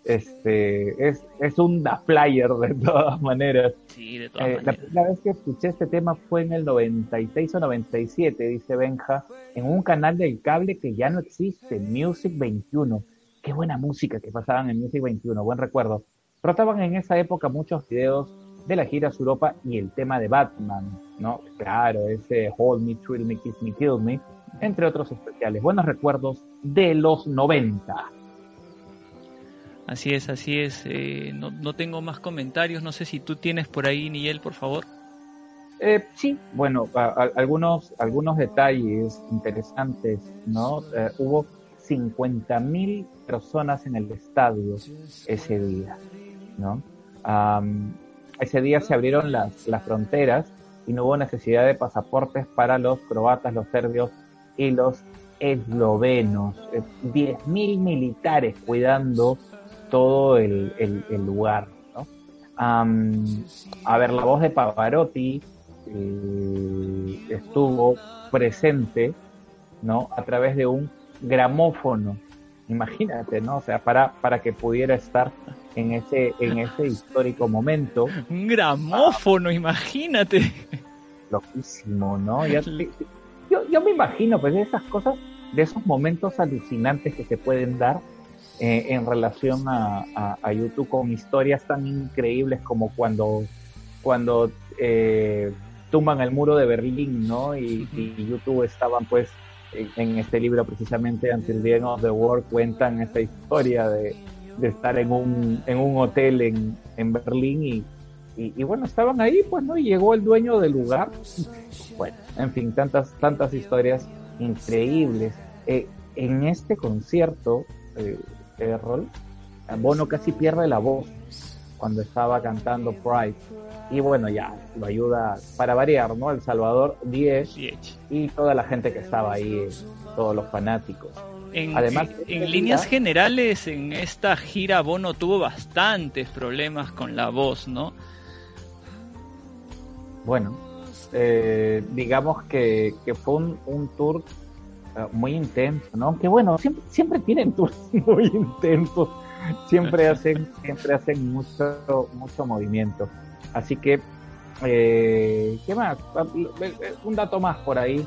este, es, es un da flyer de todas maneras. Sí, de todas Eh, la primera vez que escuché este tema fue en el 96 o 97, dice Benja, en un canal del cable que ya no existe, Music 21. Qué buena música que pasaban en Music 21, buen recuerdo. Rotaban en esa época muchos videos de la gira Europa y el tema de Batman, ¿no? Claro, ese Hold Me, Thrill Me, Kiss Me, Kill Me, entre otros especiales. Buenos recuerdos de los 90. Así es, así es. Eh, no, no tengo más comentarios. No sé si tú tienes por ahí, Niel, por favor. Eh, sí, bueno, a- a- algunos, algunos detalles interesantes, ¿no? Eh, hubo 50 mil personas en el estadio ese día, ¿no? Ese día se abrieron las, las fronteras y no hubo necesidad de pasaportes para los croatas, los serbios y los eslovenos. Eh, 10 mil militares cuidando todo el, el- el lugar, a ver, la voz de Pavarotti eh, estuvo presente, ¿no? A través de un gramófono. Imagínate, ¿no? O sea, para, para que pudiera estar en ese, en ese histórico momento, Un gramófono, imagínate. loquísimo, ¿no? Ya yo, yo me imagino, pues, de esas cosas, de esos momentos alucinantes que se pueden dar eh, en relación a, a, a YouTube con historias tan increíbles como cuando, cuando eh, tumban el muro de Berlín, ¿no? Y, y YouTube estaban, pues, en, en este libro precisamente, Until the End of the World, cuentan esta historia de, estar en un, en un hotel en, en Berlín y, bueno, estaban ahí, pues, ¿no? Y llegó el dueño del lugar. (laughs) Bueno, en fin, tantas, tantas historias increíbles. Eh, en este concierto, eh, Errol, Bono casi pierde la voz cuando estaba cantando Pride. Y bueno, ya, lo ayuda para variar, ¿no? El Salvador 10 Diech. y toda la gente que estaba ahí, todos los fanáticos. En, Además, en- en líneas generales, en esta gira Bono tuvo bastantes problemas con la voz, ¿no? Bueno, eh, digamos que, que fue un, un tour eh, muy intenso, ¿no? Aunque bueno, siempre, siempre tienen tours (laughs) muy intensos, siempre (laughs) hacen, siempre hacen mucho, mucho movimiento. Así que, eh, ¿qué más? Un dato más por ahí.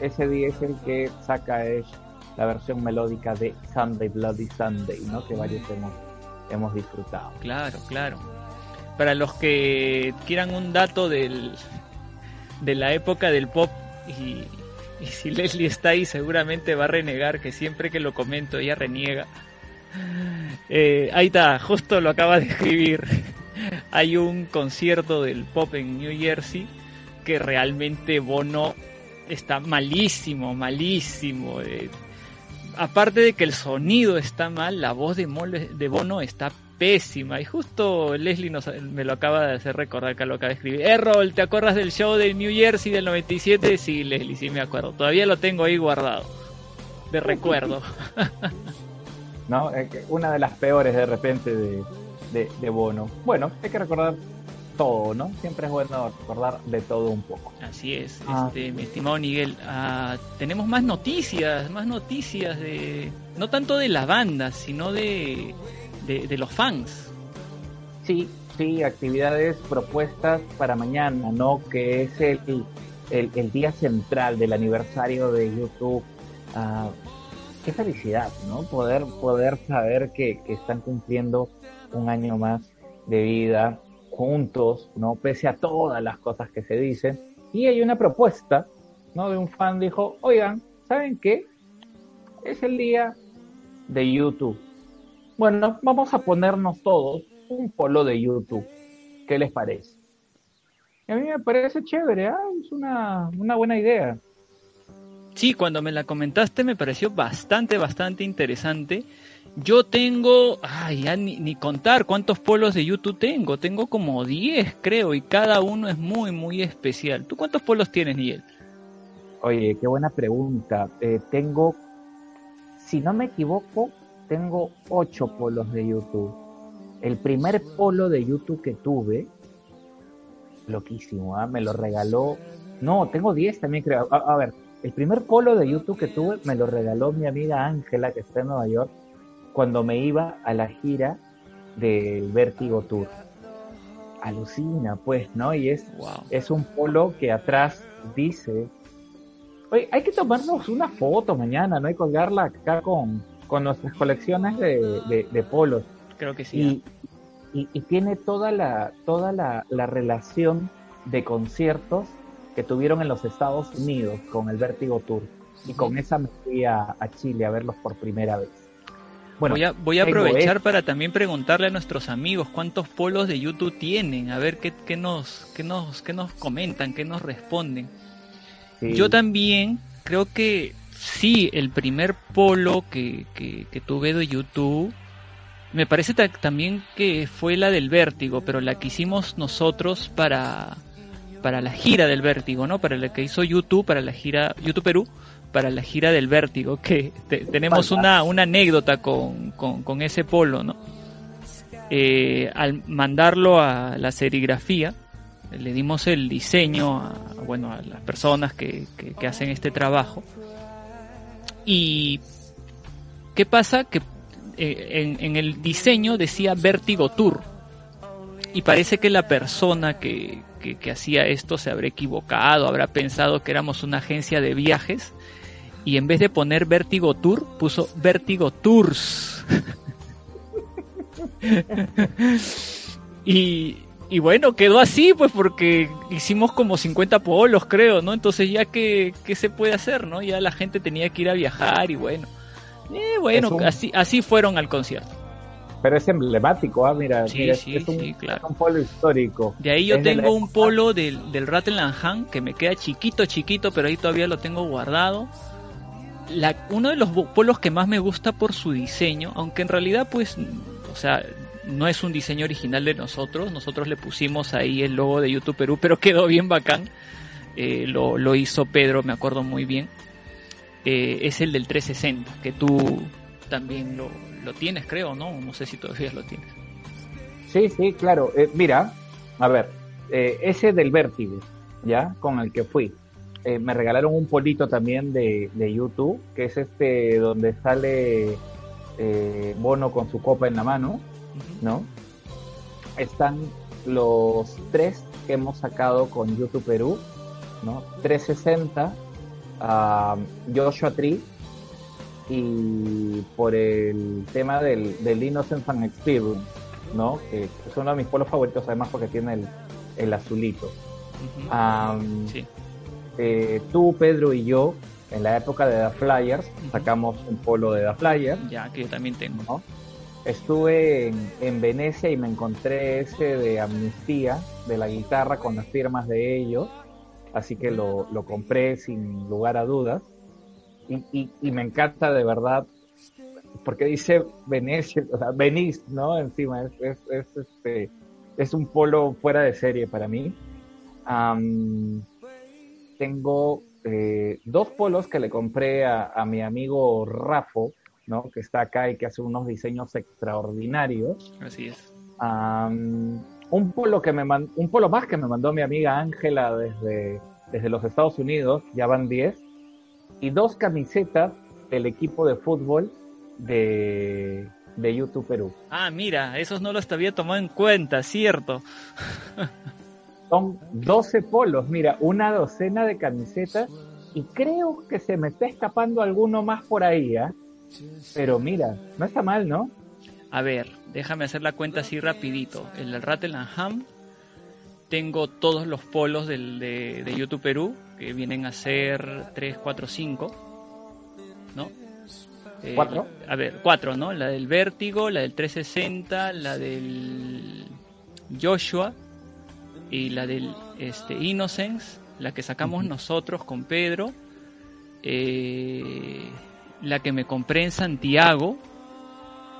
Ese día es el que saca Edge la versión melódica de Sunday Bloody Sunday, ¿no? Que varios hemos, hemos disfrutado. Claro, claro. Para los que quieran un dato del, de la época del pop y, si Leslie está ahí seguramente va a renegar que siempre que lo comento ella reniega. Eh, ahí está, justo lo acaba de escribir. Hay un concierto del pop en New Jersey que realmente Bono está malísimo, malísimo. eh, aparte de que el sonido está mal, la voz de, de Bono está pésima. Y justo Leslie nos- me lo acaba de hacer recordar que lo acaba de escribir. Errol, ¿te acuerdas del show de New Jersey del 97? Sí, Leslie, sí me acuerdo. Todavía lo tengo ahí guardado. De recuerdo. (laughs) ¿no? Eh, Una de las peores de repente de, de, de Bono. Bueno, hay que recordar todo, ¿no? Siempre es bueno recordar de todo un poco. Así es, Ah. este, mi estimado Miguel. Ah, tenemos más noticias, más noticias de. No tanto de la banda, sino de, de, de los fans. Sí, sí, actividades propuestas para mañana, ¿no? Que es el, el, el día central del aniversario de YouTube. Ah, qué felicidad, ¿no? Poder, poder saber que, que están cumpliendo un año más de vida juntos, ¿no? Pese a todas las cosas que se dicen. Y hay una propuesta, ¿no? De un fan dijo, oigan, ¿saben qué? Es el día de YouTube. Bueno, vamos a ponernos todos un polo de YouTube. ¿Qué les parece? A mí me parece chévere, ah, es una, una buena idea. Sí, cuando me la comentaste me pareció bastante, bastante interesante. Yo tengo, ay, ya ni, contar cuántos polos de YouTube tengo. Tengo como 10, creo, y cada uno es muy, muy especial. ¿Tú cuántos polos tienes, Miguel? Oye, qué buena pregunta. Eh, tengo, si no me equivoco, tengo ocho polos de YouTube. El primer polo de YouTube que tuve, loquísimo, ¿ah? me lo regaló. No, tengo 10 también creo. A, a ver, el primer polo de YouTube que tuve me lo regaló mi amiga Ángela, que está en Nueva York, cuando me iba a la gira del Vértigo Tour. Alucina, pues, ¿no? Y es, Wow. es un polo que atrás dice. Oye, hay que tomarnos una foto mañana, ¿no? Y colgarla acá con, con nuestras colecciones de, de, de polos. Creo que sí. Y, y, y tiene toda la, toda la, la relación de conciertos que tuvieron en los Estados Unidos con el Vértigo Tour. Y con esa me fui a, a Chile a verlos por primera vez. Bueno, voy a, voy a aprovechar para también preguntarle a nuestros amigos cuántos polos de YouTube tienen, a ver qué, qué nos, qué nos, qué nos comentan, qué nos responden. sí, Yo también creo que sí, el primer polo que, que, que tuve de YouTube, me parece ta- también que fue la del vértigo, pero la que hicimos nosotros para, para la gira del vértigo, ¿no? Para la que hizo YouTube, para la gira, YouTube Perú, para la gira del vértigo, que te- tenemos una, una anécdota con, con, con ese polo, ¿no? Eh, al mandarlo a la serigrafía, le dimos el diseño a, bueno, a las personas que, que- que hacen este trabajo. Y ¿qué pasa? Que eh, en, en el diseño decía Vértigo Tour. Y parece que la persona que, que- que hacía esto se habrá equivocado, habrá pensado que éramos una agencia de viajes. Y en vez de poner Vértigo Tour, puso Vértigo Tours. (laughs) y, y bueno, quedó así, pues porque hicimos como 50 polos, creo, ¿no? Entonces ya que, ¿qué se puede hacer, no? Ya la gente tenía que ir a viajar y bueno. Eh, bueno, un- así, así fueron al concierto. Pero es emblemático, ah, mira, Sí, mira, sí, es un, sí, claro. es un polo histórico. De ahí yo Es tengo un polo del, del Rattle and que me queda chiquito, chiquito, pero ahí todavía lo tengo guardado. Uno de los polos que más me gusta por su diseño, aunque en realidad pues, o sea, no es un diseño original de nosotros, nosotros le pusimos ahí el logo de YouTube Perú, pero quedó bien bacán. Eh, lo, hizo Pedro, me acuerdo muy bien. Eh, es el del 360, que tú también lo, lo tienes, creo, ¿no? No sé si todavía lo tienes. Sí, sí, claro. Eh, mira, a ver, ese del vértigo. ¿ya? Con el que fui. Eh, me regalaron un polito también de, de YouTube, que es este donde sale eh, Bono con su copa en la mano, ¿no? Están los tres que hemos sacado con YouTube Perú, ¿no? 360, a Joshua Tree y por el tema del, del Innocent Fan Experience, ¿no? Que es uno de mis polos favoritos, además porque tiene el, el azulito. Am, Sí. Eh, tú, Pedro y yo, en la época de The Flyers, sacamos un polo de The Flyers, Ya, que yo también tengo. ¿no? Estuve en, en Venecia y me encontré ese de Amnistía, de la guitarra, con las firmas de ellos, así que lo, lo compré sin lugar a dudas. Y, y- y me encanta de verdad, porque dice Venecia, o sea, Venice, ¿no? Encima, es, es, es, este, es un polo fuera de serie para mí. Tengo eh, dos polos que le compré a, a mi amigo Rafo, ¿no? Que está acá y que hace unos diseños extraordinarios. Así es. Am, un polo que me man- un polo más que me mandó mi amiga Ángela desde, desde los Estados Unidos, ya van 10, y dos camisetas del equipo de fútbol de, de YouTube Perú. Ah, mira, esos no los había tomado en cuenta, cierto. (laughs) Son 12 polos, mira, una docena de camisetas y creo que se me está escapando alguno más por ahí, ¿ah? Pero mira, no está mal, ¿no? A ver, déjame hacer la cuenta así rapidito. El Rattleham tengo todos los polos del, de, de YouTube Perú, que vienen a ser 3, 4, 5. ¿No? Eh, ¿Cuatro? A ver, 4, ¿no? La del Vértigo, la del 360, la del Joshua y la del este, Innocence, la que sacamos nosotros con Pedro. eh, la que me compré en Santiago,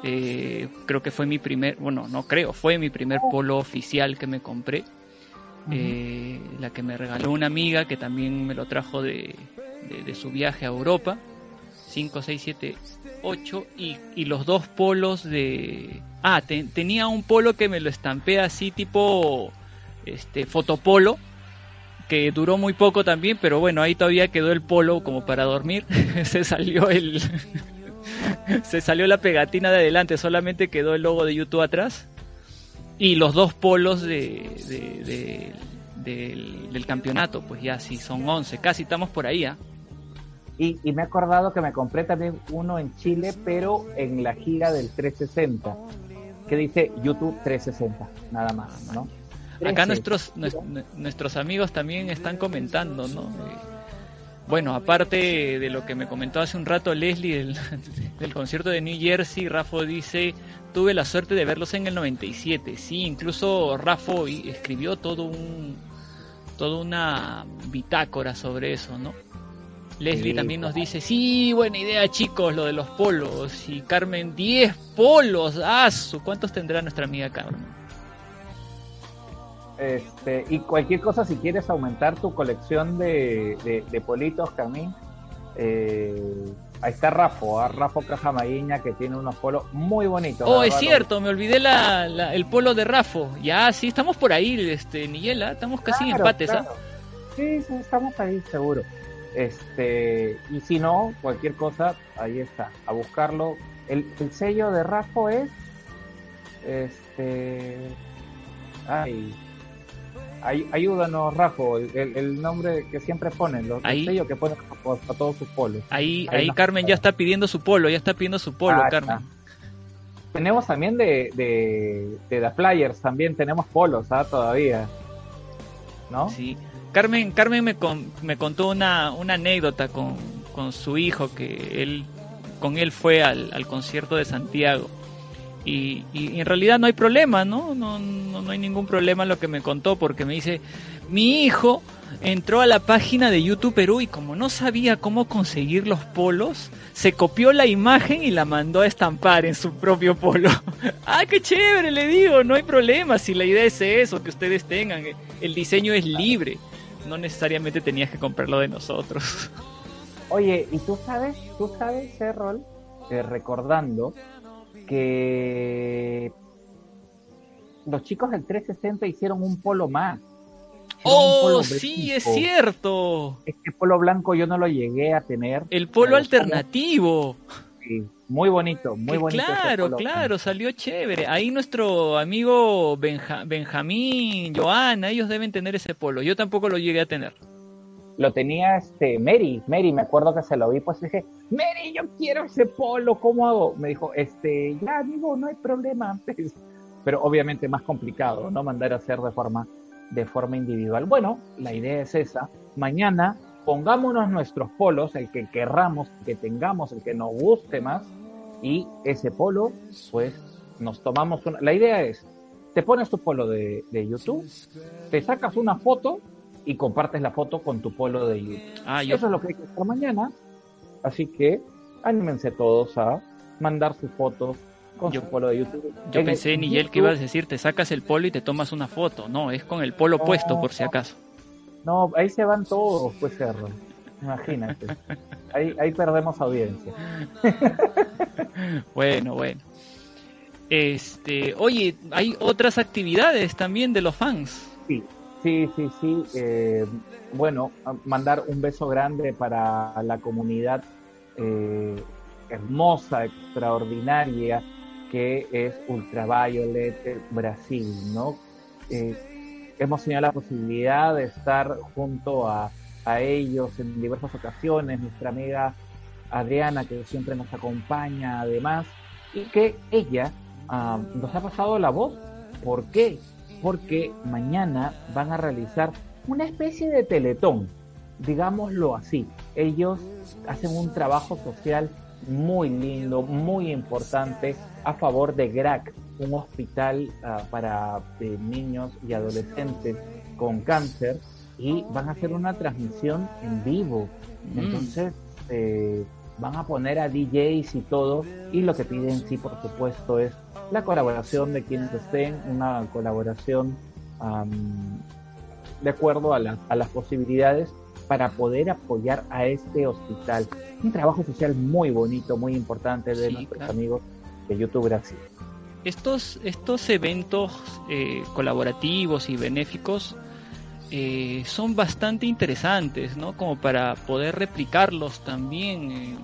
eh, creo que fue mi primer, bueno, no creo, fue mi primer polo oficial que me compré. Eh, la que me regaló una amiga que también me lo trajo de, de- de su viaje a Europa. 5, 6, 7, 8 y, y los dos polos de... Ah, te- tenía un polo que me lo estampé así tipo este fotopolo que duró muy poco también, pero bueno, ahí todavía quedó el polo como para dormir. (laughs) Se salió el (laughs) se salió la pegatina de adelante, solamente quedó el logo de YouTube atrás. Y los dos polos de, de- de- del, del campeonato, pues ya sí, son 11, casi estamos por ahí, ¿ah? Y me he acordado que me compré también uno en Chile, pero en la gira del 360, que dice YouTube 360, nada más, ¿no? Acá 13, nuestros, nues- nuestros amigos también están comentando, ¿no? Eh, bueno, aparte de lo que me comentó hace un rato Leslie del, (laughs) del concierto de New Jersey, Rafa dice, tuve la suerte de verlos en el 97. Sí, incluso Rafa y- escribió todo un, toda una bitácora sobre eso, ¿no? Leslie Sí, también nos dice, sí, buena idea chicos, lo de los polos. Y Carmen, 10 polos. ¡Ah! ¿Cuántos tendrá nuestra amiga Carmen? Este, y cualquier cosa, si quieres aumentar tu colección de, de, de politos, Camín, eh, ahí está Rafo, ¿ah? Rafo Cajamaguiña, que tiene unos polos muy bonitos. Oh, es cierto, me olvidé la, la- el polo de Rafo. Ya, sí, estamos por ahí, este, Niyela, estamos casi en empates, ¿ah? claro. Sí, sí, estamos ahí, seguro. Este, y si no, cualquier cosa, ahí está, a buscarlo. El, el sello de Rafo es, este, ay, ay- ayúdanos, Rafo, el, el- el nombre que siempre ponen, los, Ahí. el sello que ponen a, a todos sus polos. Ahí, Ahí Carmen ya está pidiendo su polo, ya está pidiendo su polo, Ah, Carmen. está. Tenemos también de, de, de The Flyers, también tenemos polos, ¿ah? Todavía, ¿no? Sí. Carmen, Carmen me, con- me contó una, una anécdota con, con su hijo que él con él fue al, al concierto de Santiago. Y, en realidad no hay problema, ¿no? No, no, no hay ningún problema lo que me contó porque me dice, mi hijo entró a la página de YouTube Perú y como no sabía cómo conseguir los polos, se copió la imagen y la mandó a estampar en su propio polo. (laughs) ah, qué chévere, le digo, no hay problema si la idea es eso, que ustedes tengan. El diseño es libre, no necesariamente tenías que comprarlo de nosotros. (laughs) Oye, y tú sabes, tú sabes, Errol, recordando que los chicos del 360 hicieron un polo más. Oh, polo sí, es cierto. Este polo blanco yo no lo llegué a tener. El polo alternativo. sí, muy bonito, muy Que bonito. claro, claro, salió chévere. Ahí nuestro amigo Benja- Benjamín, Joana, ellos deben tener ese polo. Yo tampoco lo llegué a tener. Lo tenía este Mary, Mary, me acuerdo que se lo vi, pues dije, Mary, yo quiero ese polo, ¿cómo hago? Me dijo, este, ya amigo, no hay problema. (laughs) Pero obviamente más complicado, ¿no? Mandar a hacer de forma, de forma individual. Bueno, la idea es esa. Mañana pongámonos nuestros polos, el que querramos, el que tengamos, el que nos guste más, y ese polo, pues nos tomamos una. La idea es, te pones tu polo de, de YouTube, te sacas una foto y compartes la foto con tu polo de YouTube. Ah, yo, Eso es lo que hay que hacer mañana. Así que anímense todos a mandar sus fotos con Yo- su polo de YouTube. yo En pensé, el Nigel, que ibas a decir, te sacas el polo y te tomas una foto. No, es con el polo No, puesto, por si acaso. No, ahí se van todos, pues cerro. Imagínate. Ahí, ahí perdemos audiencia. (laughs) Bueno, bueno. Este, oye, hay otras actividades también de los fans. Sí, sí, sí, sí. eh, bueno, mandar un beso grande para la comunidad eh, hermosa, extraordinaria, que es Ultraviolet Brasil, ¿no? Eh, hemos tenido la posibilidad de estar junto a, a ellos en diversas ocasiones, nuestra amiga Adriana, que siempre nos acompaña además, y que ella ah, nos ha pasado la voz. ¿Por qué? Porque mañana van a realizar una especie de teletón, digámoslo así. Ellos hacen un trabajo social muy lindo, muy importante a favor de GRAC, un hospital ah, para eh, niños y adolescentes con cáncer, y van a hacer una transmisión en vivo. Mm. Entonces, eh, van a poner a DJs y todo, y lo que piden, sí, por supuesto, es la colaboración de quienes estén, una colaboración am, de acuerdo a, las- a las posibilidades para poder apoyar a este hospital. Un trabajo social muy bonito, muy importante de Sí, nuestros claro. amigos de YouTube Brasil. Estos, estos eventos eh, colaborativos y benéficos eh, son bastante interesantes, ¿no? Como para poder replicarlos también en,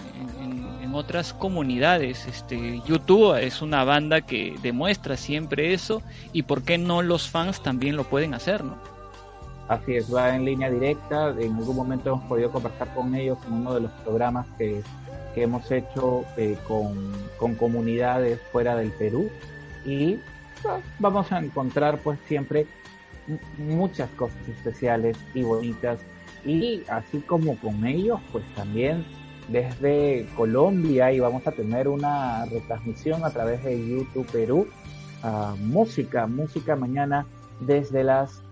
otras comunidades. Este, YouTube es una banda que demuestra siempre eso y por qué no los fans también lo pueden hacer, ¿no? Así es, va en línea directa. En algún momento hemos podido conversar con ellos en uno de los programas que, que hemos hecho eh, con, con comunidades fuera del Perú. Y ah, vamos a encontrar pues siempre muchas cosas especiales y bonitas. Y así como con ellos, pues también desde Colombia y vamos a tener una retransmisión a través de YouTube Perú. ah, música, música mañana desde las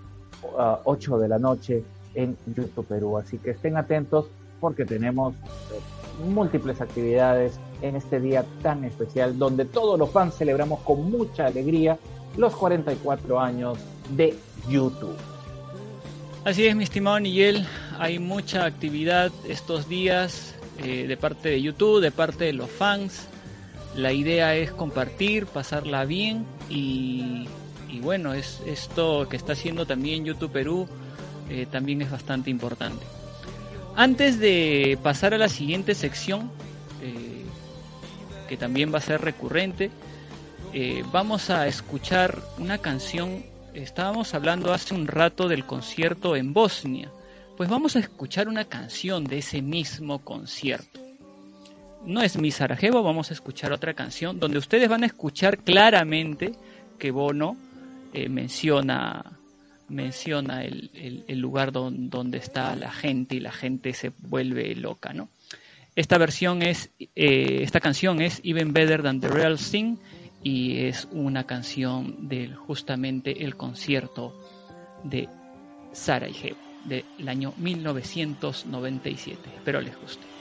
uh, 8 de la noche en YouTube Perú. Así que estén atentos porque tenemos eh, múltiples actividades en este día tan especial donde todos los fans celebramos con mucha alegría los 44 años de YouTube. Así es, mi estimado Nigel, hay mucha actividad estos días eh, de parte de YouTube, de parte de los fans. La idea es compartir, pasarla bien y, bueno, es esto que está haciendo también YouTube Perú eh, también es bastante importante. Antes de pasar a la siguiente sección, eh, que también va a ser recurrente, vamos a escuchar una canción. Estábamos hablando hace un rato del concierto en Bosnia. Pues vamos a escuchar una canción de ese mismo concierto. No es mi Sarajevo, vamos a escuchar otra canción donde ustedes van a escuchar claramente que Bono eh, menciona menciona el, lugar don- donde está la gente y la gente se vuelve loca, ¿no? Esta versión es, eh, esta canción es Even Better Than the Real Thing y es una canción del justamente el concierto de Sarajevo del año 1997. Espero les guste.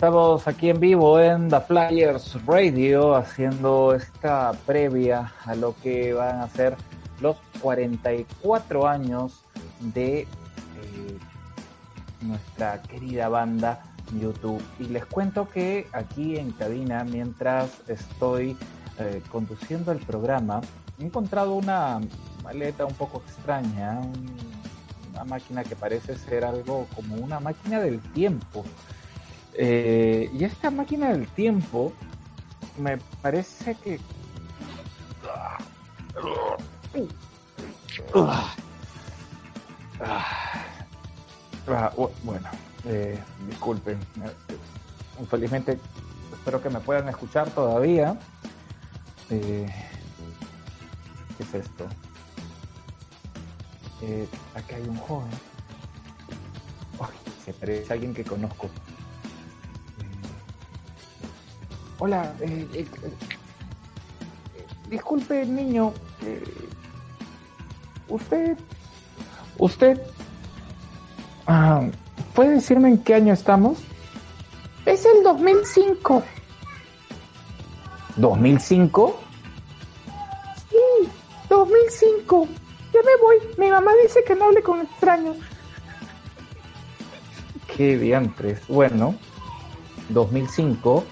Estamos aquí en vivo en The Flyers Radio haciendo esta previa a lo que van a ser los 44 años de eh, nuestra querida banda YouTube. Y les cuento que aquí en cabina, mientras estoy eh, conduciendo el programa, he encontrado una maleta un poco extraña, un- una máquina que parece ser algo como una máquina del tiempo. Eh, y esta máquina del tiempo me parece que... Ah, bu- bueno, eh, disculpen. eh, Infelizmente, espero que me puedan escuchar todavía. Eh, ¿Qué es esto? Eh, aquí hay un joven. Se parece a alguien que conozco. Hola, eh, eh, eh, disculpe, niño. eh, usted. Usted. ah, ¿Puede decirme en qué año estamos? Es el 2005. ¿2005? Sí, 2005. Ya me voy. Mi mamá dice que no hable con extraños. Qué diantres. Bueno, 2005.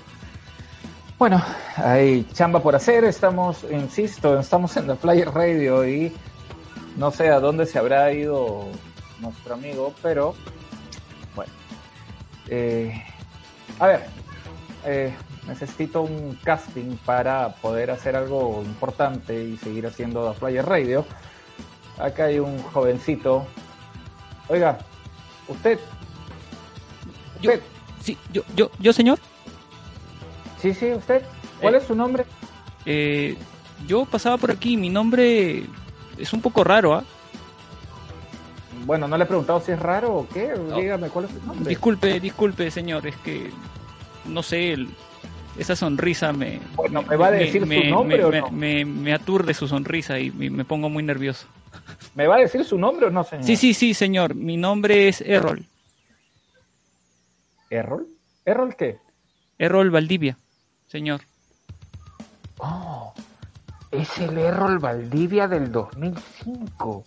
Bueno, hay chamba por hacer. Estamos, insisto, estamos en la Flyer Radio y no sé a dónde se habrá ido nuestro amigo, pero bueno. Eh, a ver, eh, necesito un casting para poder hacer algo importante y seguir haciendo The Flyer Radio. Acá hay un jovencito. Oiga, usted. Yo, Usted. sí, yo, yo, yo, señor. Sí, sí, usted. ¿Cuál Eh. es su nombre? Eh, yo pasaba por aquí. Mi nombre es un poco raro, ¿ah? Bueno, no le he preguntado si es raro o qué. Dígame cuál es su nombre. Disculpe, disculpe, señor. Es que no sé. el- esa sonrisa me. Bueno, ¿me va a decir su nombre me, o no? me- aturde su sonrisa y me, me pongo muy nervioso. ¿Me va a decir su nombre o no, señor? Sí, sí, sí, señor. Mi nombre es Errol. ¿Errol? ¿Errol qué? Errol Valdivia, señor. Oh, es el Errol Valdivia del 2005.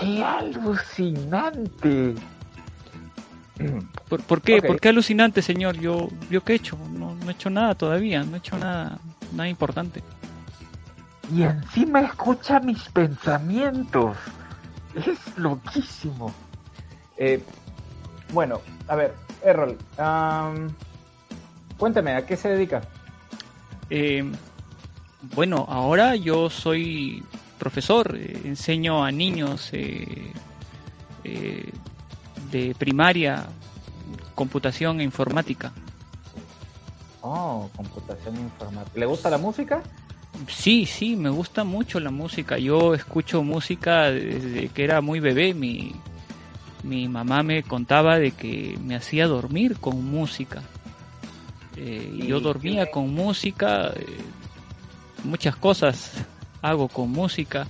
¡Qué alucinante! (clears throat) ¿Por, por qué? ¿Por qué alucinante, señor? Yo, yo qué he hecho? No, no he hecho nada todavía. No he hecho nada, nada importante. Y encima escucha mis pensamientos. Es loquísimo. Eh, bueno, a ver, Errol, am, cuéntame, ¿a qué se dedica? Eh, bueno, ahora yo soy profesor, eh, enseño a niños eh, eh, de primaria computación e informática. Oh, computación informática. ¿Le gusta la música? Sí, sí, me gusta mucho la música. Yo escucho música desde que era muy bebé. Mi, mi mamá me contaba de que me hacía dormir con música. Eh, yo ¿Y dormía con música. eh, muchas cosas hago con música.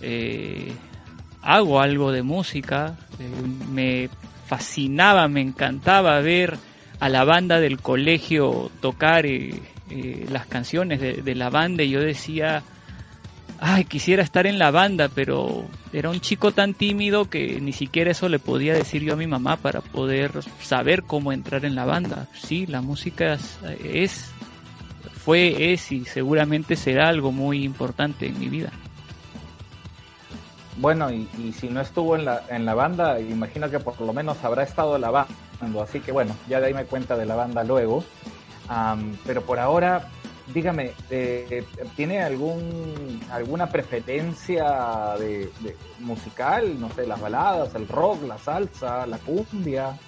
eh, hago algo de música. me fascinaba, me encantaba ver a la banda del colegio tocar las canciones de, de la banda y yo decía, ay, quisiera estar en la banda, pero era un chico tan tímido que ni siquiera eso le podía decir yo a mi mamá para poder saber cómo entrar en la banda. Sí, la música es, fue, es y seguramente será algo muy importante en mi vida. Bueno, y, si no estuvo en la, en la banda, imagino que por lo menos habrá estado lavando. Así que bueno, ya de ahí me cuenta de la banda luego. Pero por ahora, dígame, eh, ¿tiene algún alguna preferencia de, de musical? No sé, las baladas, el rock, la salsa, la cumbia.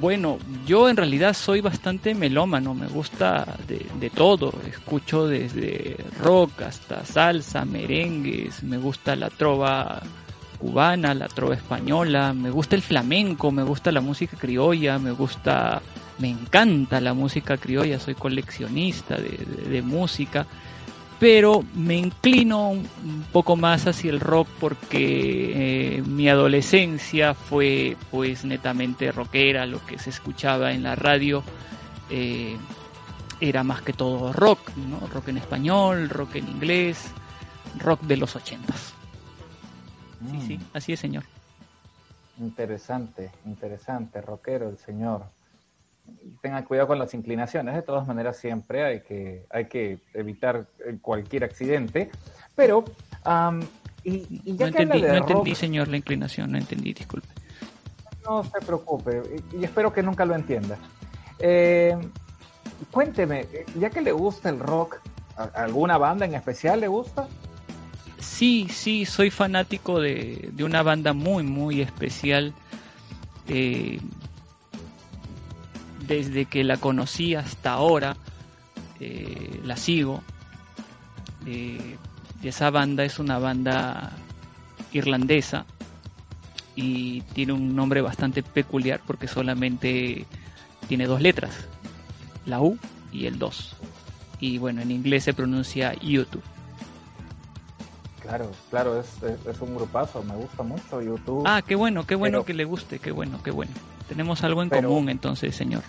Bueno, yo en realidad soy bastante melómano, me gusta de, de todo, escucho desde rock hasta salsa, merengues, me gusta la trova cubana, la trova española, me gusta el flamenco, me gusta la música criolla, me gusta, me encanta la música criolla, soy coleccionista de, de- de música pero me inclino un un poco más hacia el rock porque eh, mi adolescencia fue pues netamente rockera, lo que se escuchaba en la radio eh, era más que todo rock, ¿no? rock en español, rock en inglés, rock de los ochentas. Sí, sí, así es, señor. Interesante, interesante, rockero el señor. Tengan cuidado con las inclinaciones, de todas maneras siempre hay que, hay que evitar eh, cualquier accidente. Pero, am, y, y ya No que entendí, de no rock, entendí, señor, la inclinación, no entendí, disculpe. no se preocupe, y, y espero que nunca lo entienda. Eh, cuénteme, eh, ya que le gusta el rock, ¿a- ¿alguna banda en especial le gusta? Sí, sí, soy fanático de, de una banda muy, muy especial. eh, desde que la conocí hasta ahora, eh, la sigo. Eh, y esa banda es una banda irlandesa y tiene un nombre bastante peculiar porque solamente tiene dos letras, la U y el 2. Y bueno, en inglés se pronuncia YouTube. Claro, claro, es, es- es un grupazo, me gusta mucho YouTube. Ah, qué bueno, qué bueno Pero- que le guste, qué bueno, qué bueno. Tenemos algo en Pero- común entonces, señor.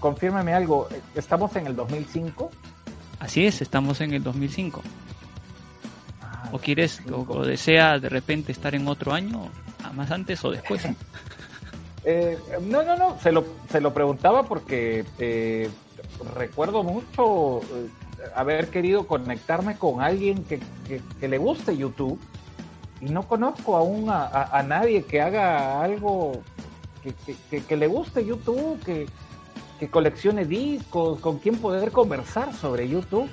Confírmeme algo, ¿estamos en el 2005? Así es, estamos en el 2005. Ah, ¿O quieres, o, 2005. o desea de repente estar en otro año, más antes o después? (laughs) Eh, no, no, no, se lo, se lo preguntaba porque eh, recuerdo mucho eh, haber querido conectarme con alguien que, que- que le guste YouTube y no conozco aún a, a- a nadie que haga algo que, que- que- que le guste YouTube, que, que coleccione discos, con quien poder conversar sobre YouTube.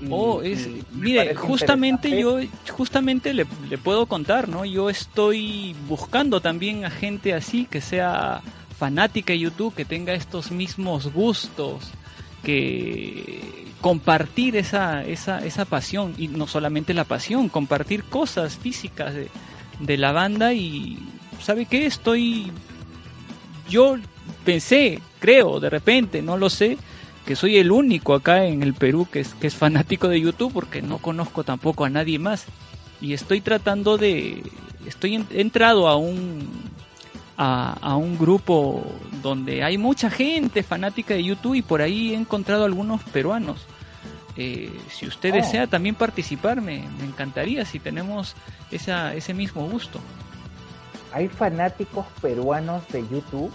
Y- Oh, es, y mire, justamente yo, justamente le, le puedo contar, ¿no? Yo estoy buscando también a gente así que sea fanática de YouTube, que tenga estos mismos gustos, que compartir esa, esa, esa pasión, y no solamente la pasión, compartir cosas físicas de, de la banda y, ¿sabe qué? Estoy, yo pensé, creo, de repente, no lo sé, que soy el único acá en el Perú que es, que es fanático de YouTube porque no conozco tampoco a nadie más. Y estoy tratando de... Estoy en- entrado a un, a, a un grupo donde hay mucha gente fanática de YouTube y por ahí he encontrado algunos peruanos. Eh, si usted Oh. desea también participar, me, me encantaría si tenemos esa, ese mismo gusto. ¿Hay fanáticos peruanos de YouTube?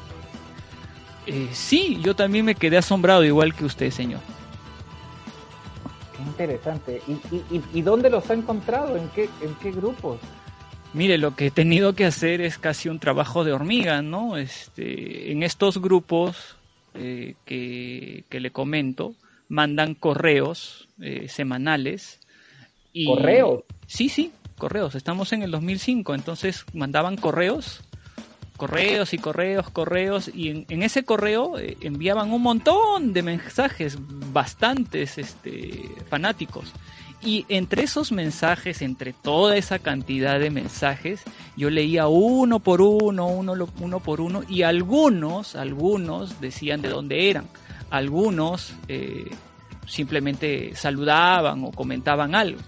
Eh, sí, yo también me quedé asombrado igual que usted, señor. Qué interesante. ¿Y, y, y, y dónde los ha encontrado? ¿En qué, en qué grupos? Mire, lo que he tenido que hacer es casi un trabajo de hormiga, ¿no? Este, en estos grupos eh, que, que le comento, mandan correos eh, semanales. Y, ¿Correos? Sí, sí, correos. Estamos en el 2005, entonces mandaban correos, correos y correos, correos, y en, ese correo eh, enviaban un montón de mensajes, bastantes este, fanáticos. Y entre esos mensajes, entre toda esa cantidad de mensajes, yo leía uno por uno, uno, uno por uno, y algunos, algunos decían de dónde eran. Algunos eh, simplemente saludaban o comentaban algo.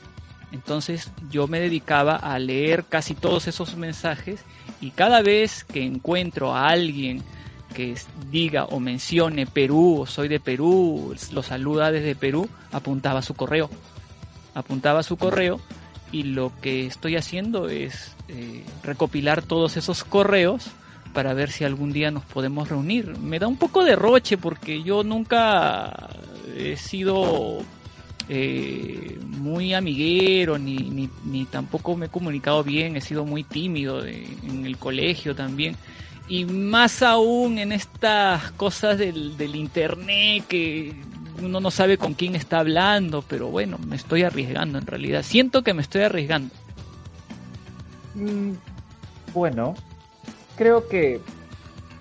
Entonces yo me dedicaba a leer casi todos esos mensajes y cada vez que encuentro a alguien que diga o mencione Perú o soy de Perú, lo saluda desde Perú, apuntaba su correo. Apuntaba su correo y lo que estoy haciendo es eh, recopilar todos esos correos para ver si algún día nos podemos reunir. Me da un poco de roche porque yo nunca he sido eh, muy amiguero ni, ni, ni tampoco me he comunicado bien, he sido muy tímido en el colegio también. Y más aún en estas cosas del, del internet que uno no sabe con quién está hablando, pero bueno, me estoy arriesgando en realidad. Siento que me estoy arriesgando. Mm, Bueno, creo que,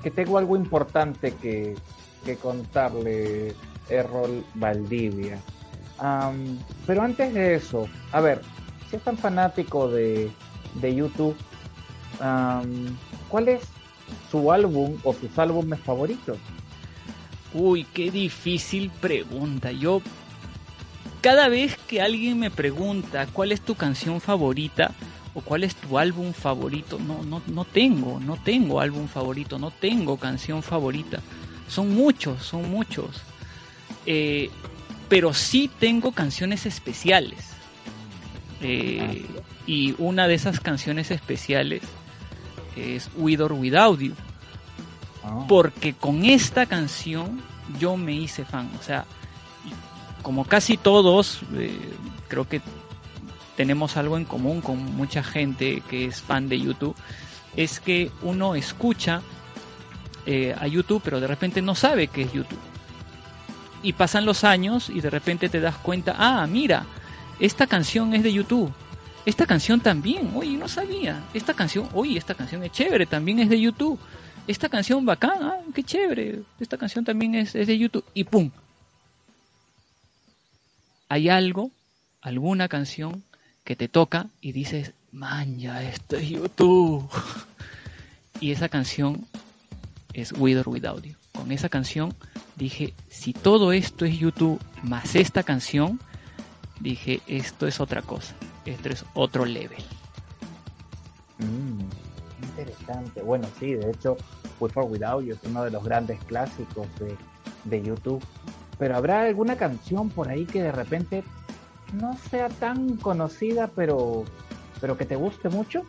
que tengo algo importante que, que contarle, Errol Valdivia. Pero antes de eso, a ver, si es tan fanático de, de YouTube, ¿cuál es su álbum o sus álbumes favoritos? Uy, qué difícil pregunta. Yo cada vez que alguien me pregunta cuál es tu canción favorita o cuál es tu álbum favorito, no, no, no tengo, no tengo álbum favorito, no tengo canción favorita. Son muchos, son muchos. Eh, pero sí tengo canciones especiales. Eh, y una de esas canciones especiales es With or Without You. Ah. Porque con esta canción yo me hice fan. O sea, como casi todos, eh, creo que tenemos algo en común con mucha gente que es fan de YouTube, es que uno escucha eh, a YouTube, pero de repente no sabe qué es YouTube. Y pasan los años y de repente te das cuenta, ah, mira, esta canción es de YouTube. Esta canción también, oye, no sabía. Esta canción, oye, esta canción es chévere, también es de YouTube. Esta canción bacán, ah, qué chévere. Esta canción también es, es de YouTube. Y pum. Hay algo, alguna canción que te toca y dices, man, ya esto es YouTube. (laughs) y esa canción es With or Without You. Con esa canción dije, si todo esto es YouTube más esta canción, dije, esto es otra cosa. Esto es otro level. Mm, interesante. Bueno, sí, de hecho, With or Without You es uno de los grandes clásicos de, de YouTube. Pero habrá alguna canción por ahí que de repente no sea tan conocida, pero, pero que te guste mucho.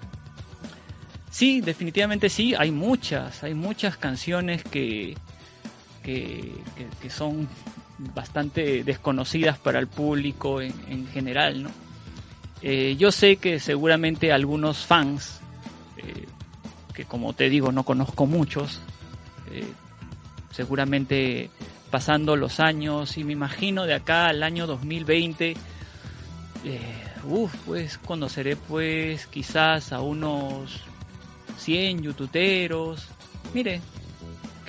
Sí, definitivamente sí. Hay muchas, hay muchas canciones que, que, son bastante desconocidas para el público en, en general, ¿no? Eh, yo sé que seguramente algunos fans, eh, que como te digo no conozco muchos, eh, seguramente pasando los años y me imagino de acá al año 2020, eh, uf, pues conoceré pues quizás a unos 100 youtuberos. Mire,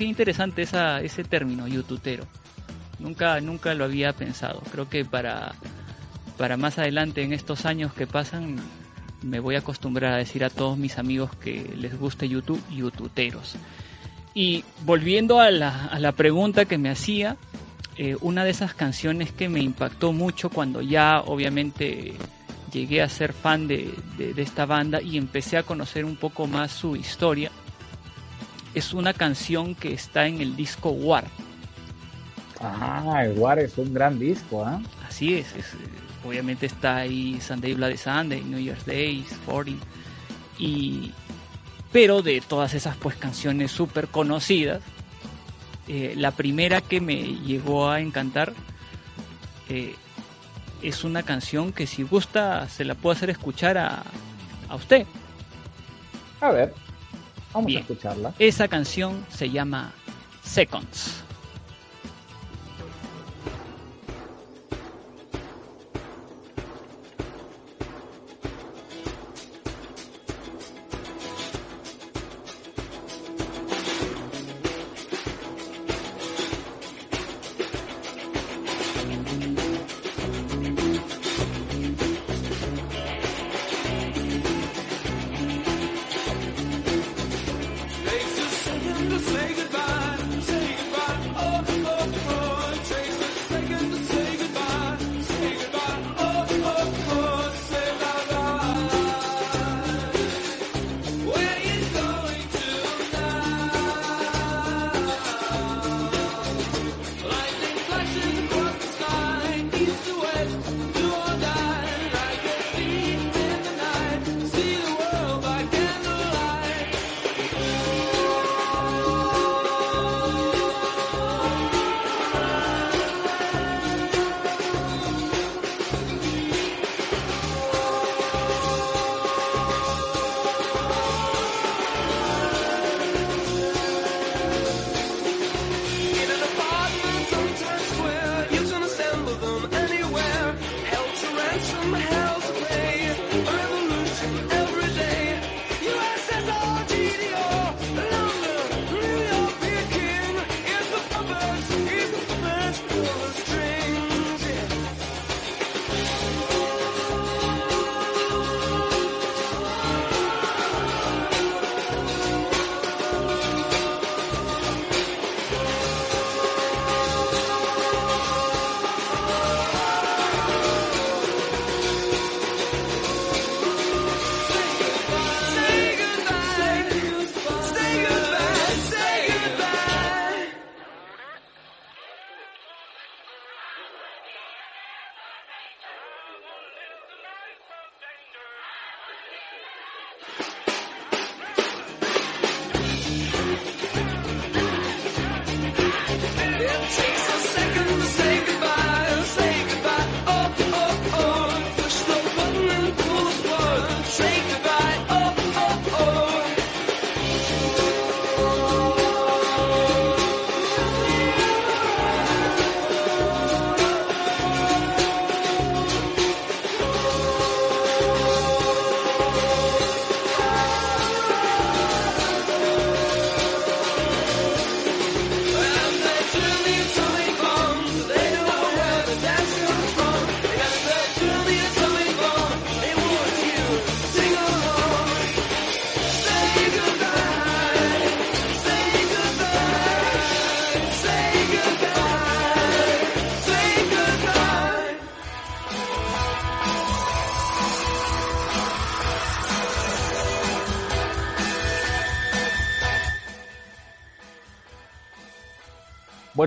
qué interesante esa, ese término, youtubero. Nunca, nunca lo había pensado. Creo que para, para más adelante en estos años que pasan me voy a acostumbrar a decir a todos mis amigos que les guste YouTube, youtuberos. Y volviendo a la, pregunta que me hacía, eh, una de esas canciones que me impactó mucho cuando ya obviamente llegué a ser fan de- de esta banda y empecé a conocer un poco más su historia, es una canción que está en el disco War. Ah, el War es un gran disco, ¿ah? Así es, es, eh, obviamente está ahí Sunday Bloody Sunday, New Year's Days, 40 y pero de todas esas pues canciones súper conocidas, eh, la primera que me llegó a encantar eh, es una canción que si gusta se la puedo hacer escuchar a, a usted. A ver, vamos Bien. a escucharla. Esa canción se llama Seconds.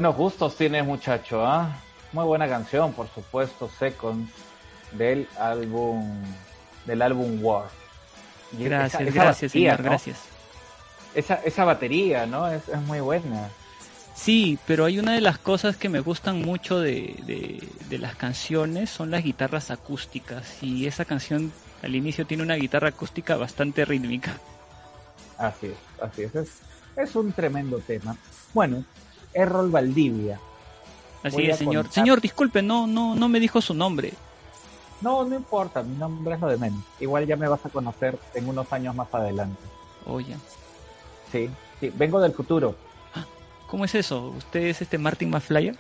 Buenos gustos tienes, muchacho, ¿ah? Muy buena canción, por supuesto, Seconds, del álbum, del álbum War. Y Gracias, esa- esa gracias, batería, señor, ¿no? gracias. Esa, esa batería, ¿no? Es, es muy buena. Sí, pero hay una de las cosas que me gustan mucho de, de, de las canciones son las guitarras acústicas y esa canción al inicio tiene una guitarra acústica bastante rítmica. Así es, así es. Es, es un tremendo tema. Bueno, Errol Valdivia. Así Voy es, señor. contar- Señor, disculpe, no, no, no me dijo su nombre. No, no importa, mi nombre es lo de menos. Igual ya me vas a conocer en unos años más adelante. Oye, Sí, sí, vengo del futuro. (gasps) ¿cómo es eso? ¿Usted es este Martin McFly?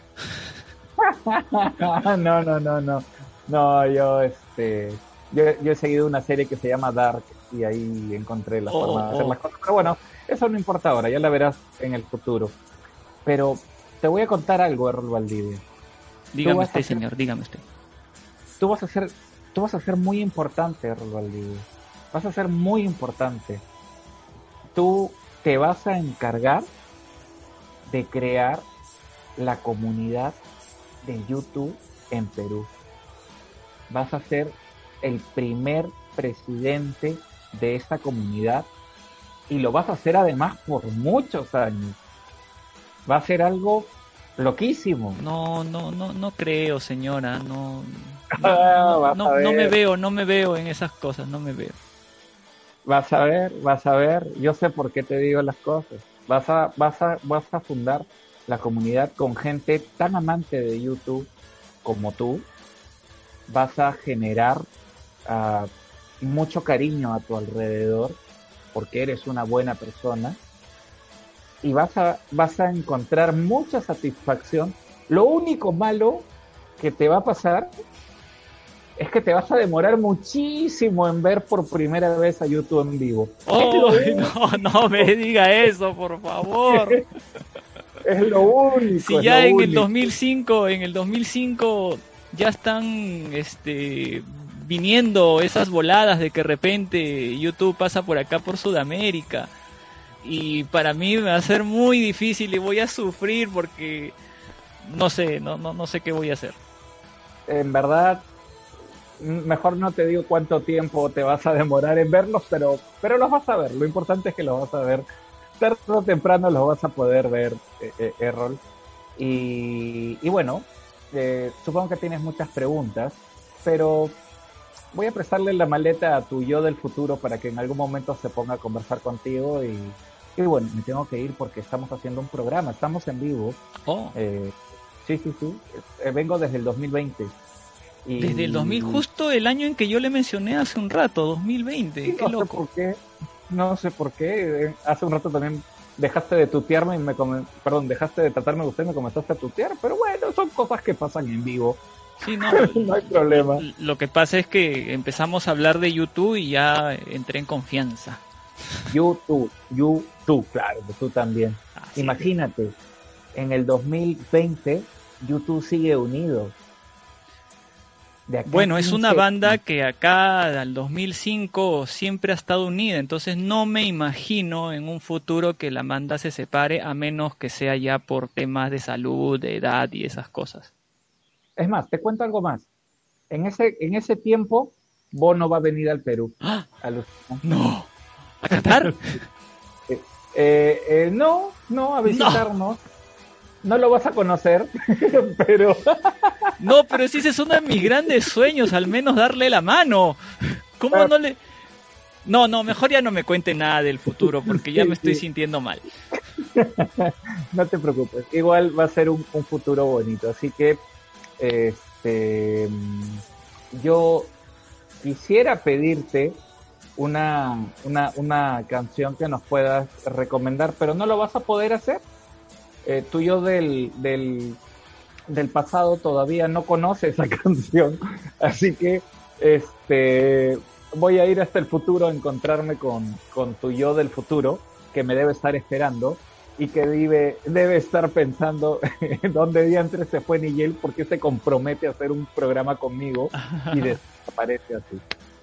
(laughs) no, no, no, no. No, yo, este, yo, yo he seguido una serie que se llama Dark y ahí encontré la Oh, forma de hacer oh. las cosas. Pero bueno, eso no importa ahora, ya la verás en el futuro. Pero te voy a contar algo, Errol Valdivia. Dígame usted, señor, dígame usted. Tú vas a ser, tú vas a ser muy importante, Errol Valdivia. Vas a ser muy importante. Tú te vas a encargar de crear la comunidad de YouTube en Perú. Vas a ser el primer presidente de esta comunidad y lo vas a hacer además por muchos años. Va a ser algo loquísimo. No, no, no, no creo, señora, no. (laughs) Ah, No, me veo, no me veo en esas cosas, no me veo. Vas a ver, vas a ver, yo sé por qué te digo las cosas. Vas a, vas a, vas a fundar la comunidad con gente tan amante de YouTube como tú. Vas a generar ah, mucho cariño a tu alrededor porque eres una buena persona y vas a, vas a encontrar mucha satisfacción. Lo único malo que te va a pasar es que te vas a demorar muchísimo en ver por primera vez a YouTube en vivo. Oh, no, no me diga eso, por favor. (laughs) Es lo único. Si ya en el único. 2005, en el 2005 ya están este viniendo esas voladas de que de repente YouTube pasa por acá por Sudamérica y para mí va a ser muy difícil y voy a sufrir porque no sé, no no no sé qué voy a hacer. En verdad, mejor no te digo cuánto tiempo te vas a demorar en verlos, pero, pero los vas a ver. Lo importante es que los vas a ver. Tarde o temprano los vas a poder ver, eh, eh, Errol. Y, y bueno, eh, supongo que tienes muchas preguntas, pero voy a prestarle la maleta a tu yo del futuro para que en algún momento se ponga a conversar contigo y, y bueno, me tengo que ir porque estamos haciendo un programa, estamos en vivo. Oh, Eh, sí, sí, sí, eh, vengo desde el 2020. Y- desde el 2000, justo el año en que yo le mencioné hace un rato, 2020, Sí, qué no sé por qué, no sé por qué, eh, hace un rato también dejaste de tutearme y me come- perdón, dejaste de tratarme de usted y me comenzaste a tutear, pero bueno, son cosas que pasan en vivo, Sí, no, (laughs) no hay problema. Lo que pasa es que empezamos a hablar de YouTube y ya entré en confianza. YouTube, YouTube, claro, que tú también. Así Imagínate, en el 2020 YouTube sigue unido. Bueno, es una 15 banda que acá al 2005 siempre ha estado unida, entonces no me imagino en un futuro que la banda se separe a menos que sea ya por temas de salud, de edad y esas cosas. Es más, te cuento algo más. En ese, en ese tiempo, Bono va a venir al Perú. ¡Ah! Alucina. No. ¿A Qatar? (laughs) Eh, eh, no, no, a visitarnos. No. lo vas a conocer, (laughs) pero (laughs) No, pero si ese es uno de mis grandes sueños, al menos darle la mano. ¿Cómo no le...? No, no, mejor ya no me cuente nada del futuro porque ya me estoy Sí. sintiendo mal. (laughs) no te preocupes. Igual va a ser un, un futuro bonito. Así que, este, yo quisiera pedirte una, una, una canción que nos puedas recomendar, pero no lo vas a poder hacer. Eh, tú y yo del, del, del pasado todavía no conoce esa (laughs) canción, así que este voy a ir hasta el futuro a encontrarme con, con tu yo del futuro, que me debe estar esperando y que debe, debe estar pensando (laughs) en dónde diantres se fue Nigel, porque se compromete a hacer un programa conmigo y (laughs) desaparece así.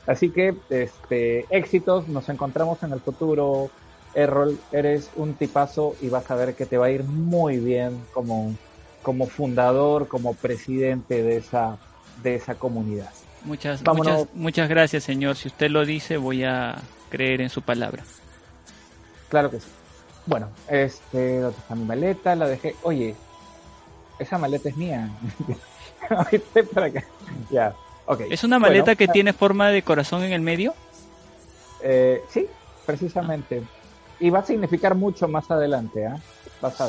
Así que, este, éxitos, nos encontramos en el futuro, Errol, eres un tipazo y vas a ver que te va a ir muy bien como, como fundador, como presidente de esa, de esa comunidad. Muchas, Vámonos. muchas, muchas gracias, señor. Si usted lo dice, voy a creer en su palabra. Claro que sí. Bueno, este, ¿dónde está mi maleta? La dejé. Oye, esa maleta es mía. (laughs) Para acá. Ya, ok. ¿Es una Bueno, maleta que tiene forma de corazón en el medio? eh, sí, precisamente. Y va a significar mucho más adelante, ¿ah?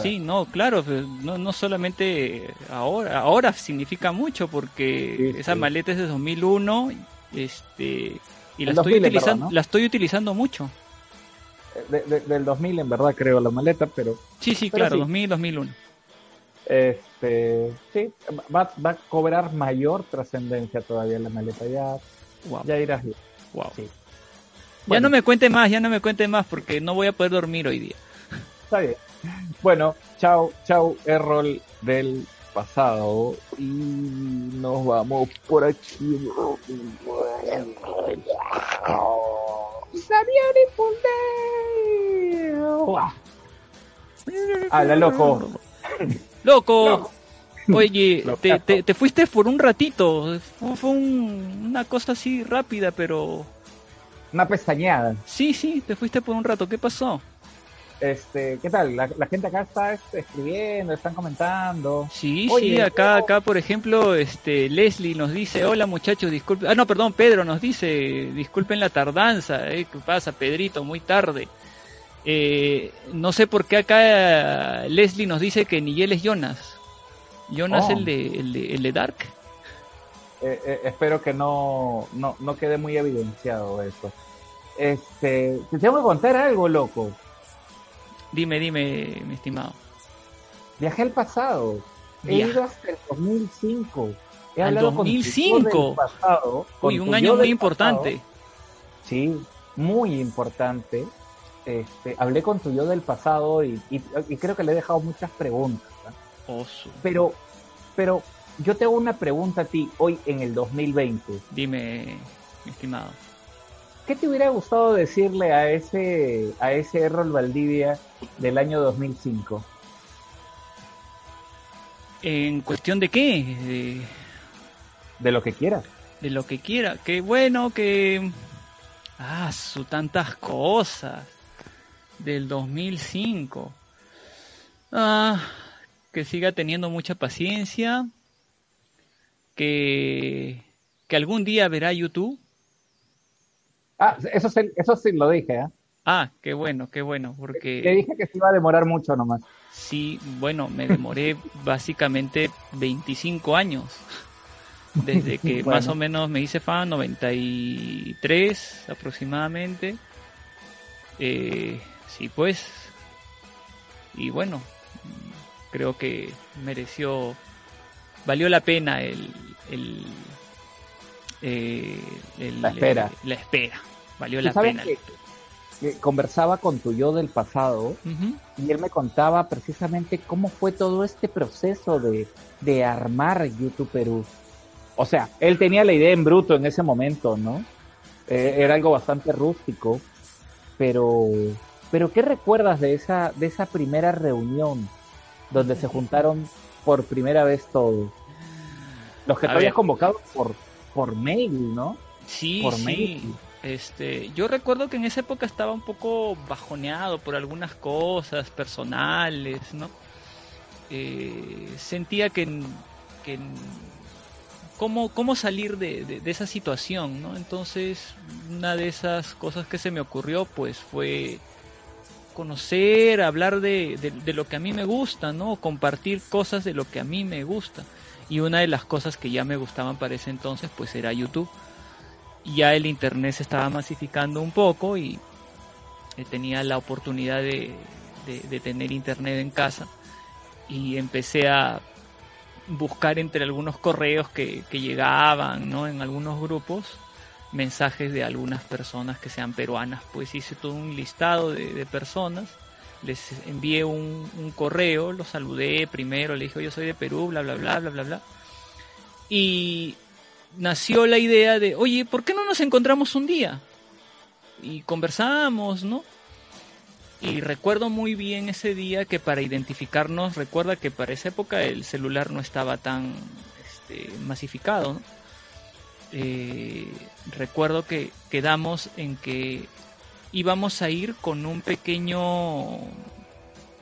Sí, no, claro, no, no solamente ahora, ahora significa mucho porque Sí, esa maleta es de 2001, este, y la estoy 2000 en utilizando, la estoy utilizando mucho. De- de- del 2000 en verdad creo la maleta, pero Sí, sí, Pero claro, sí. 2000, 2001. Este, sí, va, va a cobrar mayor trascendencia todavía la maleta. Ya, Wow, ya irás bien. wow. Sí. Ya Bueno. no me cuente más, ya no me cuente más porque no voy a poder dormir hoy día. Está bien. Bueno, chao, chao, Errol del pasado. Y nos vamos por aquí. Habla, loco. (laughs) Loco, oye, (laughs) te, te, te fuiste por un ratito, fue, fue un- una cosa así rápida, pero Una pestañeada. sí, sí, te fuiste por un rato, ¿qué pasó? Este, ¿qué tal? La, la gente acá está este, escribiendo, están comentando. Sí, Oye, sí, acá, acá, por ejemplo, este, Leslie nos dice, hola muchachos, disculpen, ah, no, perdón, Pedro nos dice, disculpen la tardanza, eh, ¿qué pasa, Pedrito? Muy tarde. Eh, no sé por qué acá eh, Leslie nos dice que Nigel es Jonas. Jonas Oh. el, de, el, de, el de Dark. Eh, eh, espero que no, no, no quede muy evidenciado eso. Este, te tengo que contar algo, loco. Dime, dime, mi estimado. Viajé al pasado. He ido hasta el 2005. He ¿Al hablado con tu yo 2005? del pasado, con Uy, un año muy importante. Sí, muy importante. Este, hablé con tu yo del pasado y, y- y creo que le he dejado muchas preguntas. Oso. Pero, pero yo te hago una pregunta a ti hoy en el 2020. Dime, mi estimado. ¿Qué te hubiera gustado decirle a ese, a ese Errol Valdivia del año 2005? ¿En cuestión de qué? De, De lo que quieras. de lo que quiera. Que bueno, que... Ah, su tantas cosas. Del 2005. Ah, que siga teniendo mucha paciencia. Que... Que algún día verá YouTube. Ah, eso sí, eso sí lo dije, ¿eh? Ah, qué bueno, qué bueno, Le porque dije que se iba a demorar mucho nomás. sí, bueno, me demoré (laughs) básicamente 25 años. Desde que Bueno. más o menos me hice fan, 93 aproximadamente. Eh, sí, pues. Y bueno, creo que mereció, valió la pena el, el, eh, el- La espera. eh, la espera, valió Tú la pena. que, que conversaba con tu yo del pasado y él me contaba precisamente cómo fue todo este proceso de, de armar YouTube Perú. O sea, él tenía la idea en bruto en ese momento, ¿no? Eh, era algo bastante rústico, pero, pero ¿qué recuerdas de esa, de esa primera reunión donde se juntaron por primera vez todos? Los que A te habías convocado por, por mail, ¿no? Sí, por sí. mail. Este, yo recuerdo que en esa época estaba un poco bajoneado por algunas cosas personales, ¿no? Eh, sentía que, que cómo, cómo salir de, de- de esa situación, ¿no? Entonces, una de esas cosas que se me ocurrió, pues, fue conocer, hablar de, lo que a mí me gusta, ¿no? Compartir cosas de lo que a mí me gusta. Y una de las cosas que ya me gustaban para ese entonces, pues, era YouTube ya el internet se estaba masificando un poco y eh, tenía la oportunidad de tener internet en casa y empecé a buscar entre algunos correos que, que llegaban ¿no? en algunos grupos mensajes de algunas personas que sean peruanas pues hice todo un listado de, personas les envié un, un correo los saludé primero le dije yo soy de Perú bla bla bla bla bla bla y nació la idea de, oye, ¿por qué no nos encontramos un día? Y conversamos, ¿no? Y recuerdo muy bien ese día que para identificarnos, recuerda que para esa época el celular no estaba tan este, masificado. ¿no? Eh, recuerdo que quedamos en que íbamos a ir con un pequeño,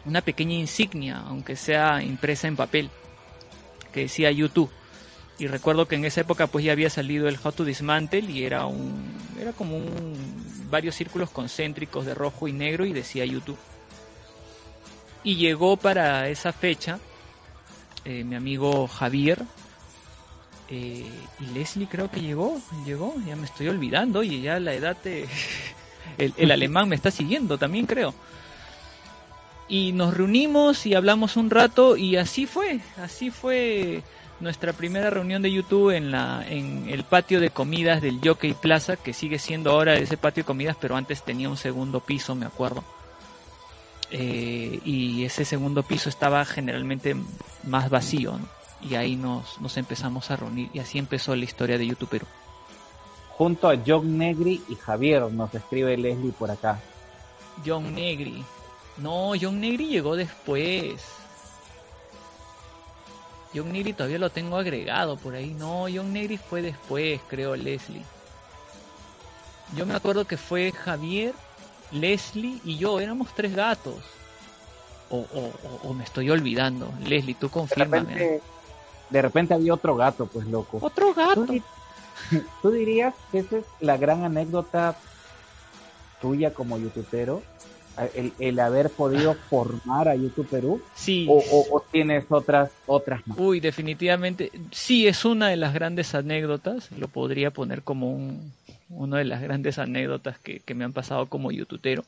una pequeña insignia, aunque sea impresa en papel, que decía YouTube. Y recuerdo que en esa época pues ya había salido el How to Dismantle y era un era como un varios círculos concéntricos de rojo y negro y decía YouTube. Y llegó para esa fecha eh, mi amigo Javier eh, y Leslie creo que llegó, llegó, ya me estoy olvidando y ya la edad te... (laughs) el, alemán me está siguiendo también creo. Y nos reunimos y hablamos un rato y así fue, así fue nuestra primera reunión de YouTube en la en el patio de comidas del Jockey Plaza, que sigue siendo ahora ese patio de comidas, pero antes tenía un segundo piso, me acuerdo. Eh, y ese segundo piso estaba generalmente más vacío, ¿no? Y ahí nos, nos empezamos a reunir, y así empezó la historia de YouTube Perú. Junto a John Negri y Javier, nos escribe Leslie por acá. John Negri. No, John Negri llegó después. John Negri todavía lo tengo agregado por ahí. No, John Negri fue después, creo, Leslie. Yo me acuerdo que fue Javier, Leslie y yo, éramos tres gatos. O, o, o- o me estoy olvidando. Leslie, tú De confírmame. repente, de repente había otro gato, pues loco. Otro gato. ¿Tú, di- (laughs) tú dirías que esa es la gran anécdota tuya como youtubero? El, el haber podido formar a YouTube Perú Sí. o, o- o tienes otras otras más Uy, definitivamente. Sí, es una de las grandes anécdotas. Lo podría poner como un, una de las grandes anécdotas que, que me han pasado como youtubero.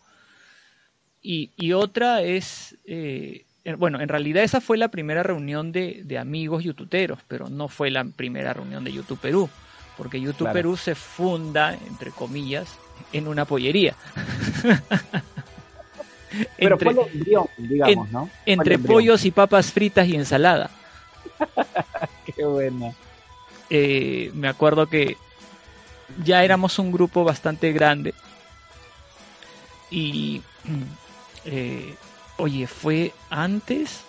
Y, y otra es, eh, bueno, en realidad esa fue la primera reunión de, de amigos youtuberos, pero no fue la primera reunión de YouTube Perú, porque YouTube Claro. Perú se funda, entre comillas, en una pollería. (laughs) pero entre fue el embrión digamos no Fue entre pollos y papas fritas y ensalada. (laughs) qué buena eh, me acuerdo que ya éramos un grupo bastante grande y (clears throat) eh, oye fue antes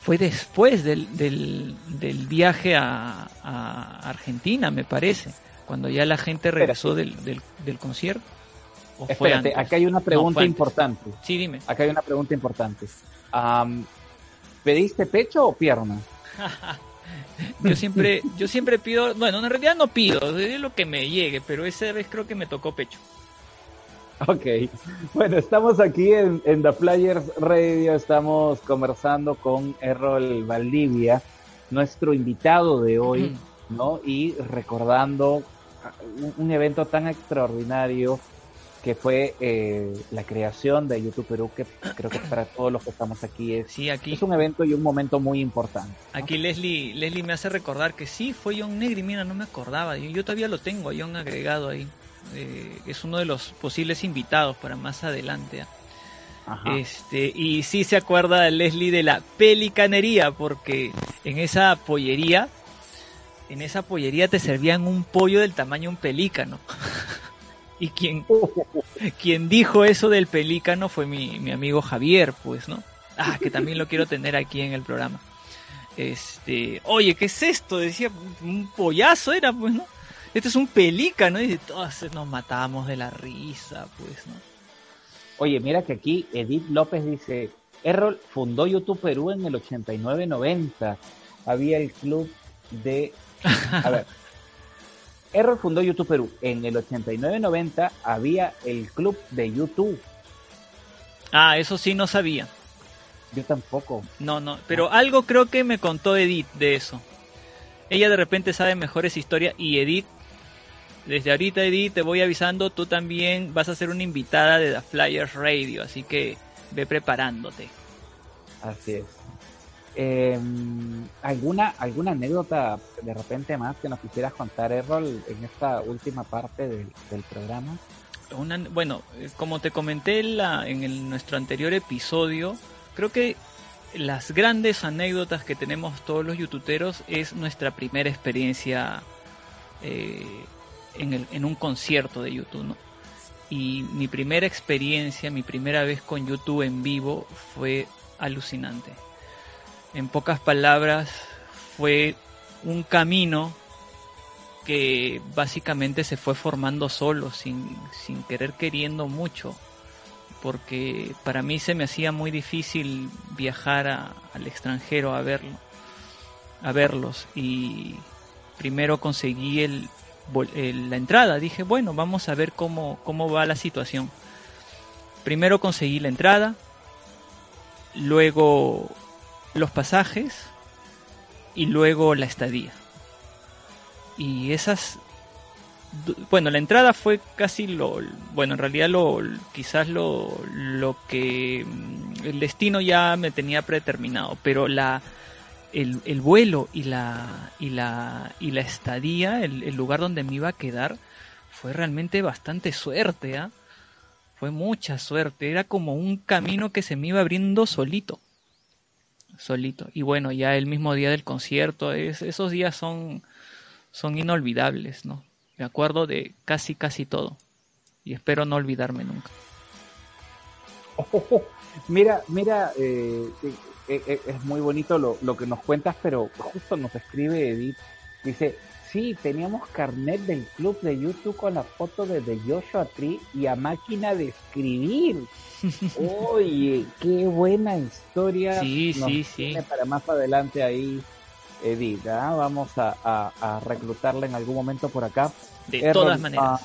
fue después del, del, del viaje a, a Argentina me parece cuando ya la gente regresó del, del, concierto ¿O fue espérate antes? acá hay una pregunta fue importante. Sí dime. Acá hay una pregunta importante. Am, pediste pecho o pierna (laughs) yo siempre yo siempre pido bueno en realidad no pido es lo que me llegue pero esa vez creo que me tocó pecho Ok, bueno, estamos aquí en, en The Players Radio, estamos conversando con Errol Valdivia, nuestro invitado de hoy, ¿no? Y recordando un, un evento tan extraordinario que fue eh, la creación de YouTube Perú, que creo que para todos los que estamos aquí es, sí aquí es un evento y un momento muy importante. Aquí Leslie, Leslie me hace recordar que sí, fue John Negri, mira, no me acordaba, yo, yo todavía lo tengo a John agregado ahí. Eh, es uno de los posibles invitados para más adelante. ¿ah? Ajá. Este, y sí se acuerda Leslie de la pelicanería, porque en esa pollería, en esa pollería te servían un pollo del tamaño de un pelícano. (laughs) y quien, (laughs) quien dijo eso del pelícano fue mi, mi amigo Javier, pues, ¿no? Ah, que también lo quiero tener aquí en el programa. Este, oye, ¿qué es esto? Decía, un pollazo era, pues, ¿no? Este es un pelícano, y todos nos matábamos de la risa, pues, ¿no? Oye, mira que aquí Edith López dice, Errol fundó YouTube Perú en el 89-90. Había el club de... A ver. (laughs) Errol fundó YouTube Perú. En el 89-90 había el club de YouTube. Ah, eso sí no sabía. Yo tampoco. No, no, pero algo creo que me contó Edith de eso. Ella de repente sabe mejores historias y Edith, desde ahorita Edith te voy avisando, tú también vas a ser una invitada de The Flyers Radio, así que ve preparándote. Así es. Eh, ¿alguna, ¿Alguna anécdota de repente más que nos quisieras contar, Errol, en esta última parte del, del programa? Una, bueno, eh, como te comenté en, la, en el- nuestro anterior episodio, creo que las grandes anécdotas que tenemos todos los youtuberos es nuestra primera experiencia eh, en, un concierto de YouTube, y mi primera experiencia, mi primera vez con YouTube en vivo fue alucinante. En pocas palabras, fue un camino que básicamente se fue formando solo, sin, sin querer queriendo mucho, porque para mí se me hacía muy difícil viajar al extranjero a verlo, a verlos y primero conseguí el- la entrada, dije bueno vamos a ver cómo, cómo va la situación. Primero conseguí la entrada, luego los pasajes y luego la estadía. Y esas bueno, la entrada fue casi lo bueno, en realidad lo quizás lo lo que mm, el destino ya me tenía predeterminado, pero la el, el vuelo y la y la y la estadía, el, lugar donde me iba a quedar fue realmente bastante suerte, ¿ah? Fue mucha suerte, era como un camino que se me iba abriendo solito solito. Y bueno, ya el mismo día del concierto, es, esos días son, son inolvidables, ¿no? Me acuerdo de casi, casi todo. Y espero no olvidarme nunca. (laughs) Mira, mira, eh, eh, eh, es muy bonito lo, lo que nos cuentas, pero justo nos escribe Edith, dice, sí, teníamos carnet del club de YouTube con la foto de The Joshua Tree y a máquina de escribir. (laughs) Oye, qué buena historia. Sí, nos sí, sí. Para más adelante ahí, Edith, ¿ah? vamos a, a- a reclutarla en algún momento por acá. De Errol, todas maneras. ah,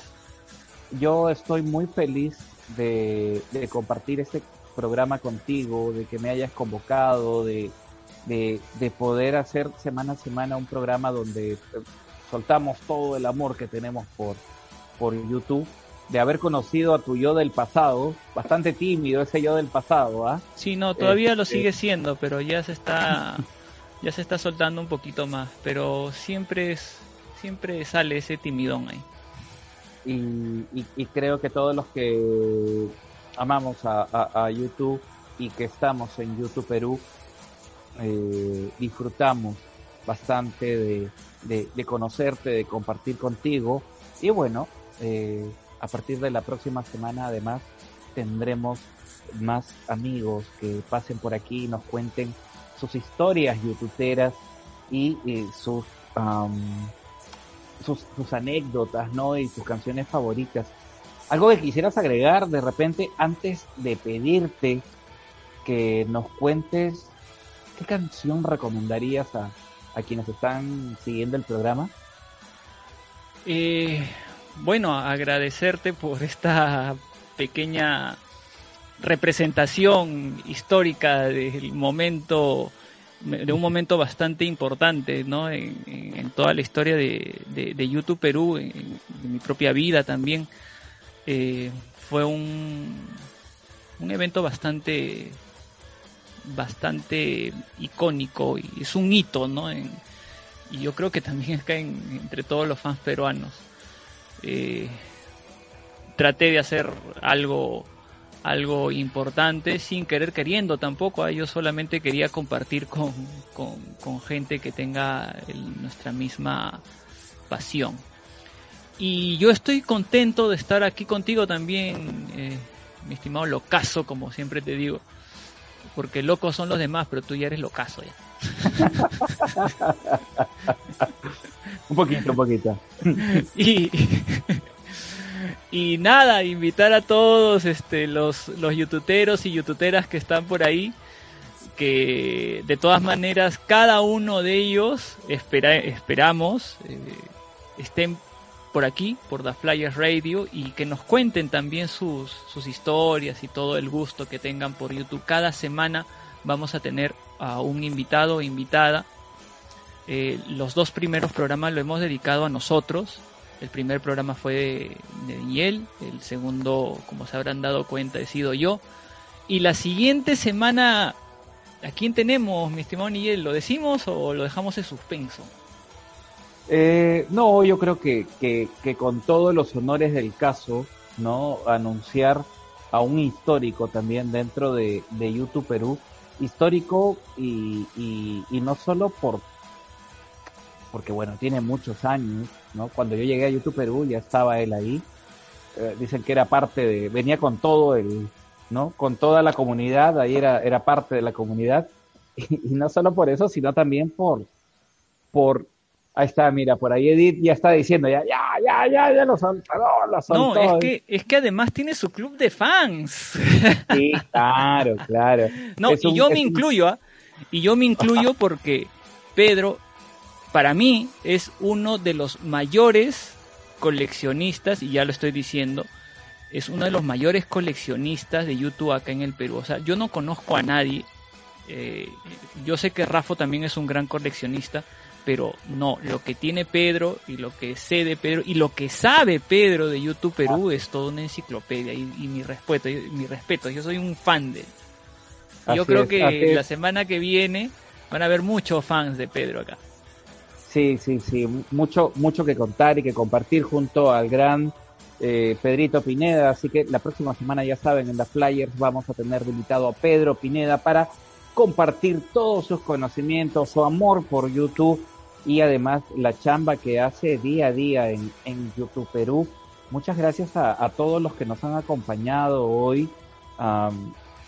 yo estoy muy feliz de, de compartir este programa contigo, de que me hayas convocado, de, de, de poder hacer semana a semana un programa donde eh, soltamos todo el amor que tenemos por, por YouTube, de haber conocido a tu yo del pasado, bastante tímido ese yo del pasado, ¿ah? Sí, no, todavía lo este- sigue siendo, pero ya se está (laughs) ya se está soltando un poquito más, pero siempre es siempre sale ese timidón ahí. y, y- y creo que todos los que amamos a, YouTube y que estamos en YouTube Perú eh, disfrutamos bastante de, de- conocerte, de compartir contigo y bueno, eh, a partir de la próxima semana además tendremos más amigos que pasen por aquí y nos cuenten sus historias youtuberas y sus am, sus, sus anécdotas, ¿no? Y sus canciones favoritas. Algo que quisieras agregar de repente antes de pedirte que nos cuentes qué canción recomendarías a, a quienes están siguiendo el programa. Eh, bueno, agradecerte por esta pequeña representación histórica del momento, de un momento bastante importante, ¿no? En, toda la historia de, de- de YouTube Perú, en, en mi propia vida también. Eh, fue un, un evento bastante, bastante icónico y es un hito, ¿no? Y yo creo que también acá en- entre todos los fans peruanos. Eh, traté de hacer algo algo importante sin querer queriendo tampoco ¿ah? yo solamente quería compartir con, con, gente que tenga nuestra misma pasión y yo estoy contento de estar aquí contigo también eh, mi estimado locazo como siempre te digo porque locos son los demás pero tú ya eres locazo ya (laughs) Un poquito, un poquito. (laughs) y, y nada, invitar a todos este, los, los youtuberos y youtuberas que están por ahí, que de todas maneras cada uno de ellos espera, esperamos eh, estén por aquí, por The Flyers Radio, y que nos cuenten también sus, sus historias y todo el gusto que tengan por YouTube. Cada semana vamos a tener a un invitado o invitada eh, los dos primeros programas lo hemos dedicado a nosotros. El primer programa fue de, de Daniel, el segundo, como se habrán dado cuenta, he sido yo. Y la siguiente semana, ¿a quién tenemos, mi estimado Daniel? ¿Lo decimos o lo dejamos en suspenso? Eh, no, yo creo que, que, que con todos los honores del caso, ¿no? Anunciar a un histórico también dentro de, de YouTube Perú, histórico y, y, y no solo por, porque bueno, tiene muchos años, ¿no? Cuando yo llegué a YouTube Perú ya estaba él ahí, eh, dicen que era parte de, venía con todo el, ¿no? Con toda la comunidad, ahí era, era parte de la comunidad. (laughs) Y, y no solo por eso, sino también por, por, ahí está, mira, por ahí Edith ya está diciendo, ya, ya, ya, ya, ya lo soltó, lo No, es que, es que además tiene su club de fans. Sí, claro, claro. (laughs) No, Es y un- yo me un- incluyo, ¿ah? Y yo me incluyo porque Pedro, para mí, es uno de los mayores coleccionistas, y ya lo estoy diciendo, es uno de los mayores coleccionistas de YouTube acá en el Perú. O sea, yo no conozco a nadie. eh, yo sé que Rafa también es un gran coleccionista, pero no, lo que tiene Pedro y lo que sé de Pedro y lo que sabe Pedro de YouTube Perú es toda una enciclopedia y, y mi respeto, y- mi respeto, yo soy un fan de él. Yo Así creo es, que la semana que viene van a haber muchos fans de Pedro acá. Sí, sí, sí, mucho, mucho que contar y que compartir junto al gran eh, Pedrito Pineda. Así que la próxima semana, ya saben, en las Flyers vamos a tener invitado a Pedro Pineda para compartir todos sus conocimientos, su amor por YouTube y además la chamba que hace día a día en, YouTube Perú. Muchas gracias a, todos los que nos han acompañado hoy.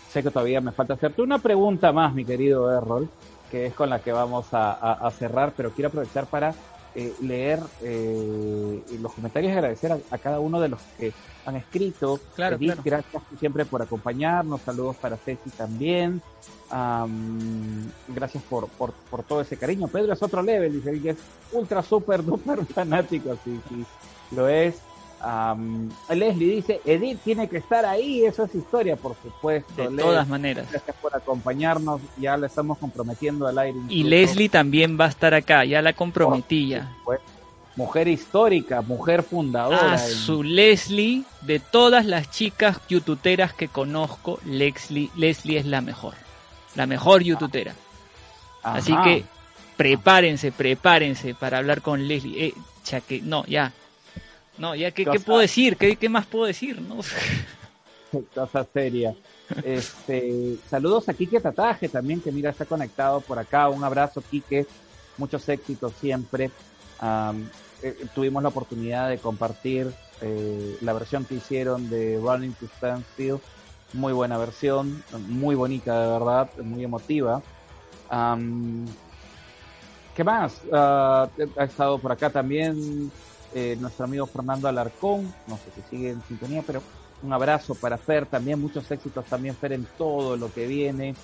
Sé que todavía me falta hacerte una pregunta más, mi querido Errol que es con la que vamos a, cerrar, pero quiero aprovechar para eh, leer eh, los comentarios y agradecer a cada uno de los que han escrito. Claro, Edith, claro. gracias siempre por acompañarnos, saludos para Ceci también. Am, gracias por, por, por todo ese cariño. Pedro es otro level, dice que es ultra, super, duper (laughs) fanático, sí, sí, lo es. Am, Leslie dice, Edith tiene que estar ahí, eso es historia, por supuesto. De todas maneras. Gracias por acompañarnos. Ya la estamos comprometiendo al aire. Y. Leslie también va a estar acá, ya la comprometí ya. Mujer histórica, mujer fundadora. Ah, en- su Leslie, de todas las chicas youtuberas que conozco, Leslie, Leslie es la mejor. La mejor youtubera. Así Ajá. que prepárense, prepárense para hablar con Leslie. Eh, chaque, no, ya. No, ya, ¿qué, puedo decir? ¿Qué, qué más puedo decir? No? (laughs) Cosa seria. Este, saludos a Quique Tataje también, que mira, está conectado por acá. Un abrazo, Quique. Muchos éxitos siempre. Eh, tuvimos la oportunidad de compartir eh, la versión que hicieron de Running to Standstill. Muy buena versión, muy bonita de verdad, muy emotiva. Am, ¿Qué más? Ah, ha estado por acá también eh, nuestro amigo Fernando Alarcón, no sé si sigue en sintonía, pero un abrazo para Fer también, muchos éxitos también Fer en todo lo que viene.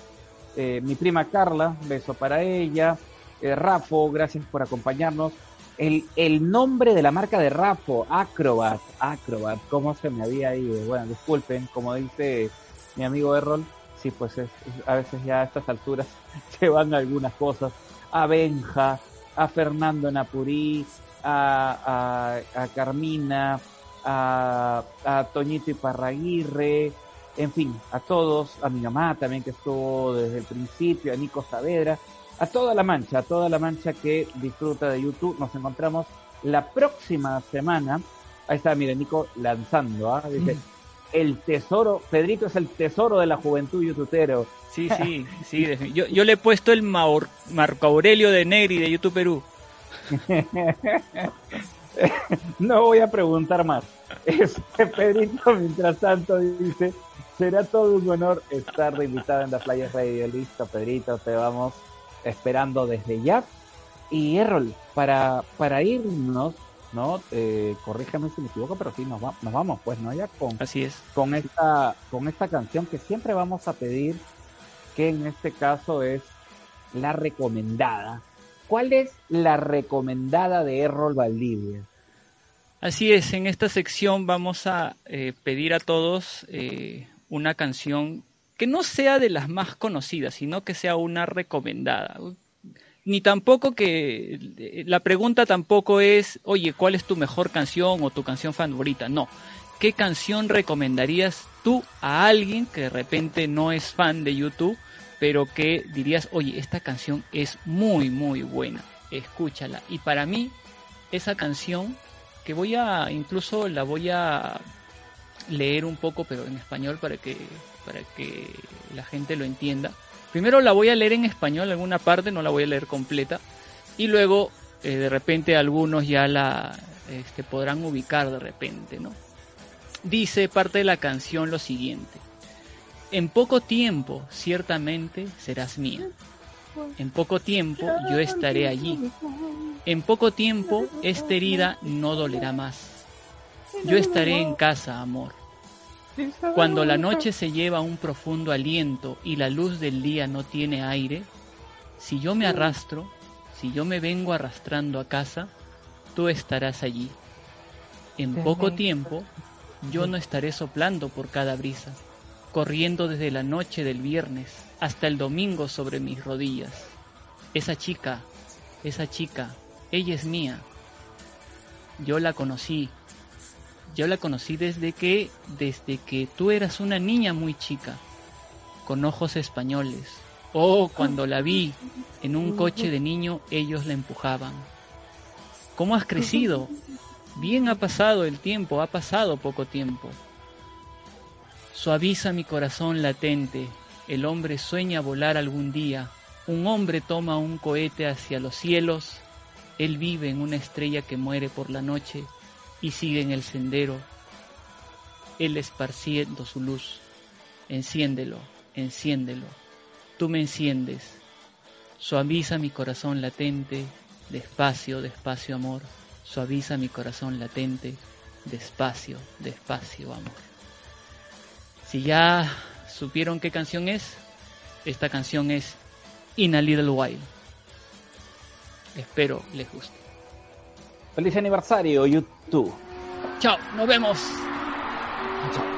Eh, mi prima Carla, beso para ella. Eh, Rafo, gracias por acompañarnos. El, el nombre de la marca de Rafo, Acrobat, Acrobat, ¿cómo se me había ido? Bueno, disculpen, como dice mi amigo Errol, sí, pues es, es- a veces ya a estas alturas (laughs) se van algunas cosas. A Benja, a Fernando Napurí, a, a, a Carmina, a, a Toñito Iparraguirre, en fin, a todos, a mi mamá también que estuvo desde el principio, a Nico Saavedra, a toda la mancha, a toda la mancha que disfruta de YouTube. Nos encontramos la próxima semana. Ahí está, mire, Nico lanzando, ¿ah? Dice, el tesoro, Pedrito es el tesoro de la juventud youtubero. Sí, sí, sí. Yo, yo le he puesto el Maur- Marco Aurelio de Negri de YouTube Perú. (laughs) no voy a preguntar más. Este Pedrito, mientras tanto, dice, será todo un honor estar de invitado en la Playa Radio. Listo, Pedrito, te vamos esperando desde ya. Y Errol, para, para irnos, ¿no? Eh, corríjame si me equivoco, pero sí, nos, va- nos vamos, pues, ¿no? Ya con, Así es. con esta, con esta canción que siempre vamos a pedir, que en este caso es la recomendada. ¿Cuál es la recomendada de Errol Valdivia? Así es, en esta sección vamos a eh, pedir a todos eh, una canción que no sea de las más conocidas, sino que sea una recomendada. Ni tampoco que eh, la pregunta tampoco es, oye, ¿cuál es tu mejor canción o tu canción favorita? No. ¿Qué canción recomendarías tú a alguien que de repente no es fan de YouTube, pero que dirías, oye, esta canción es muy, muy buena, escúchala? Y para mí, esa canción que voy a incluso la voy a leer un poco pero en español para que para que la gente lo entienda primero la voy a leer en español alguna parte no la voy a leer completa y luego eh, de repente algunos ya la este, podrán ubicar de repente no dice parte de la canción lo siguiente. En poco tiempo, ciertamente, serás mía. En poco tiempo yo estaré allí. En poco tiempo esta herida no dolerá más. Yo estaré en casa, amor. Cuando la noche se lleva un profundo aliento y la luz del día no tiene aire, si yo me arrastro, si yo me vengo arrastrando a casa, tú estarás allí. En poco tiempo yo no estaré soplando por cada brisa, corriendo desde la noche del viernes hasta el domingo sobre mis rodillas. Esa chica, esa chica, ella es mía. Yo la conocí. Yo la conocí desde que desde que tú eras una niña muy chica, con ojos españoles. Oh, cuando la vi en un coche de niño, ellos la empujaban. ¿Cómo has crecido? Bien ha pasado el tiempo, ha pasado poco tiempo. Suaviza mi corazón latente, el hombre sueña volar algún día, un hombre toma un cohete hacia los cielos, él vive en una estrella que muere por la noche y sigue en el sendero, él esparciendo su luz. Enciéndelo, enciéndelo, tú me enciendes, suaviza mi corazón latente, despacio, despacio amor, suaviza mi corazón latente, despacio, despacio amor. Si ya supieron qué canción es, esta canción es In a Little While. Espero les guste. Feliz aniversario, YouTube. Chao, nos vemos. Chao.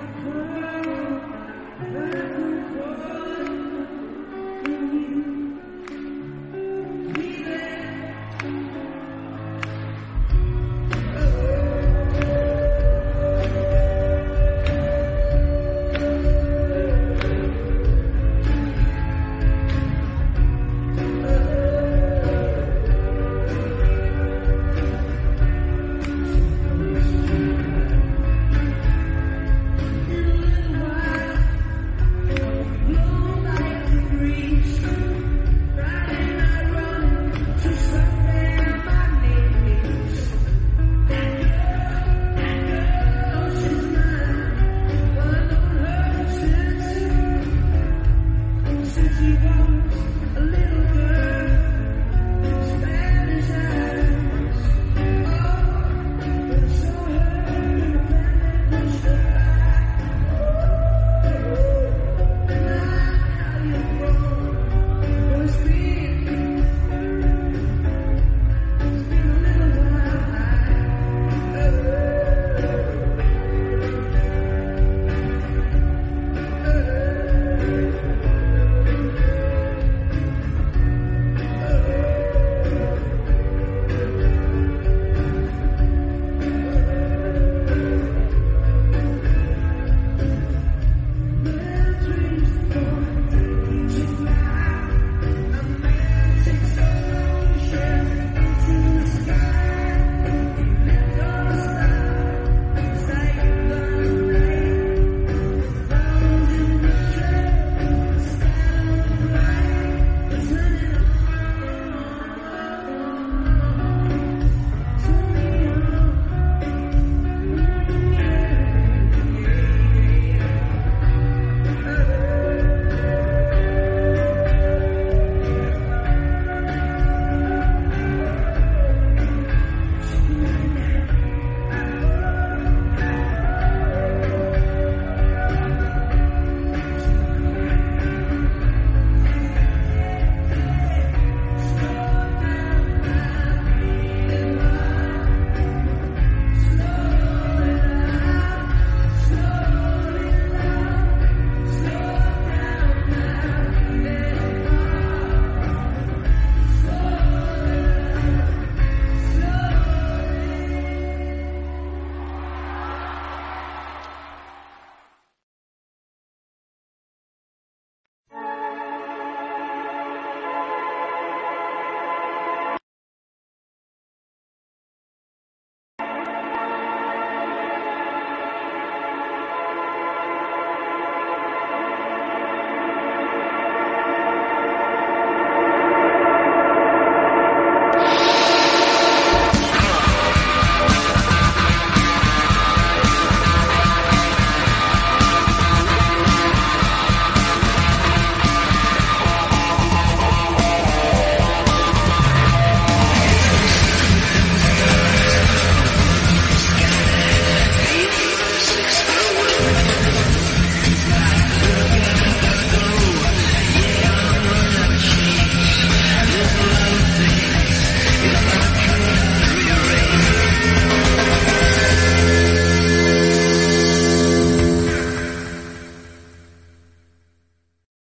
Thank you.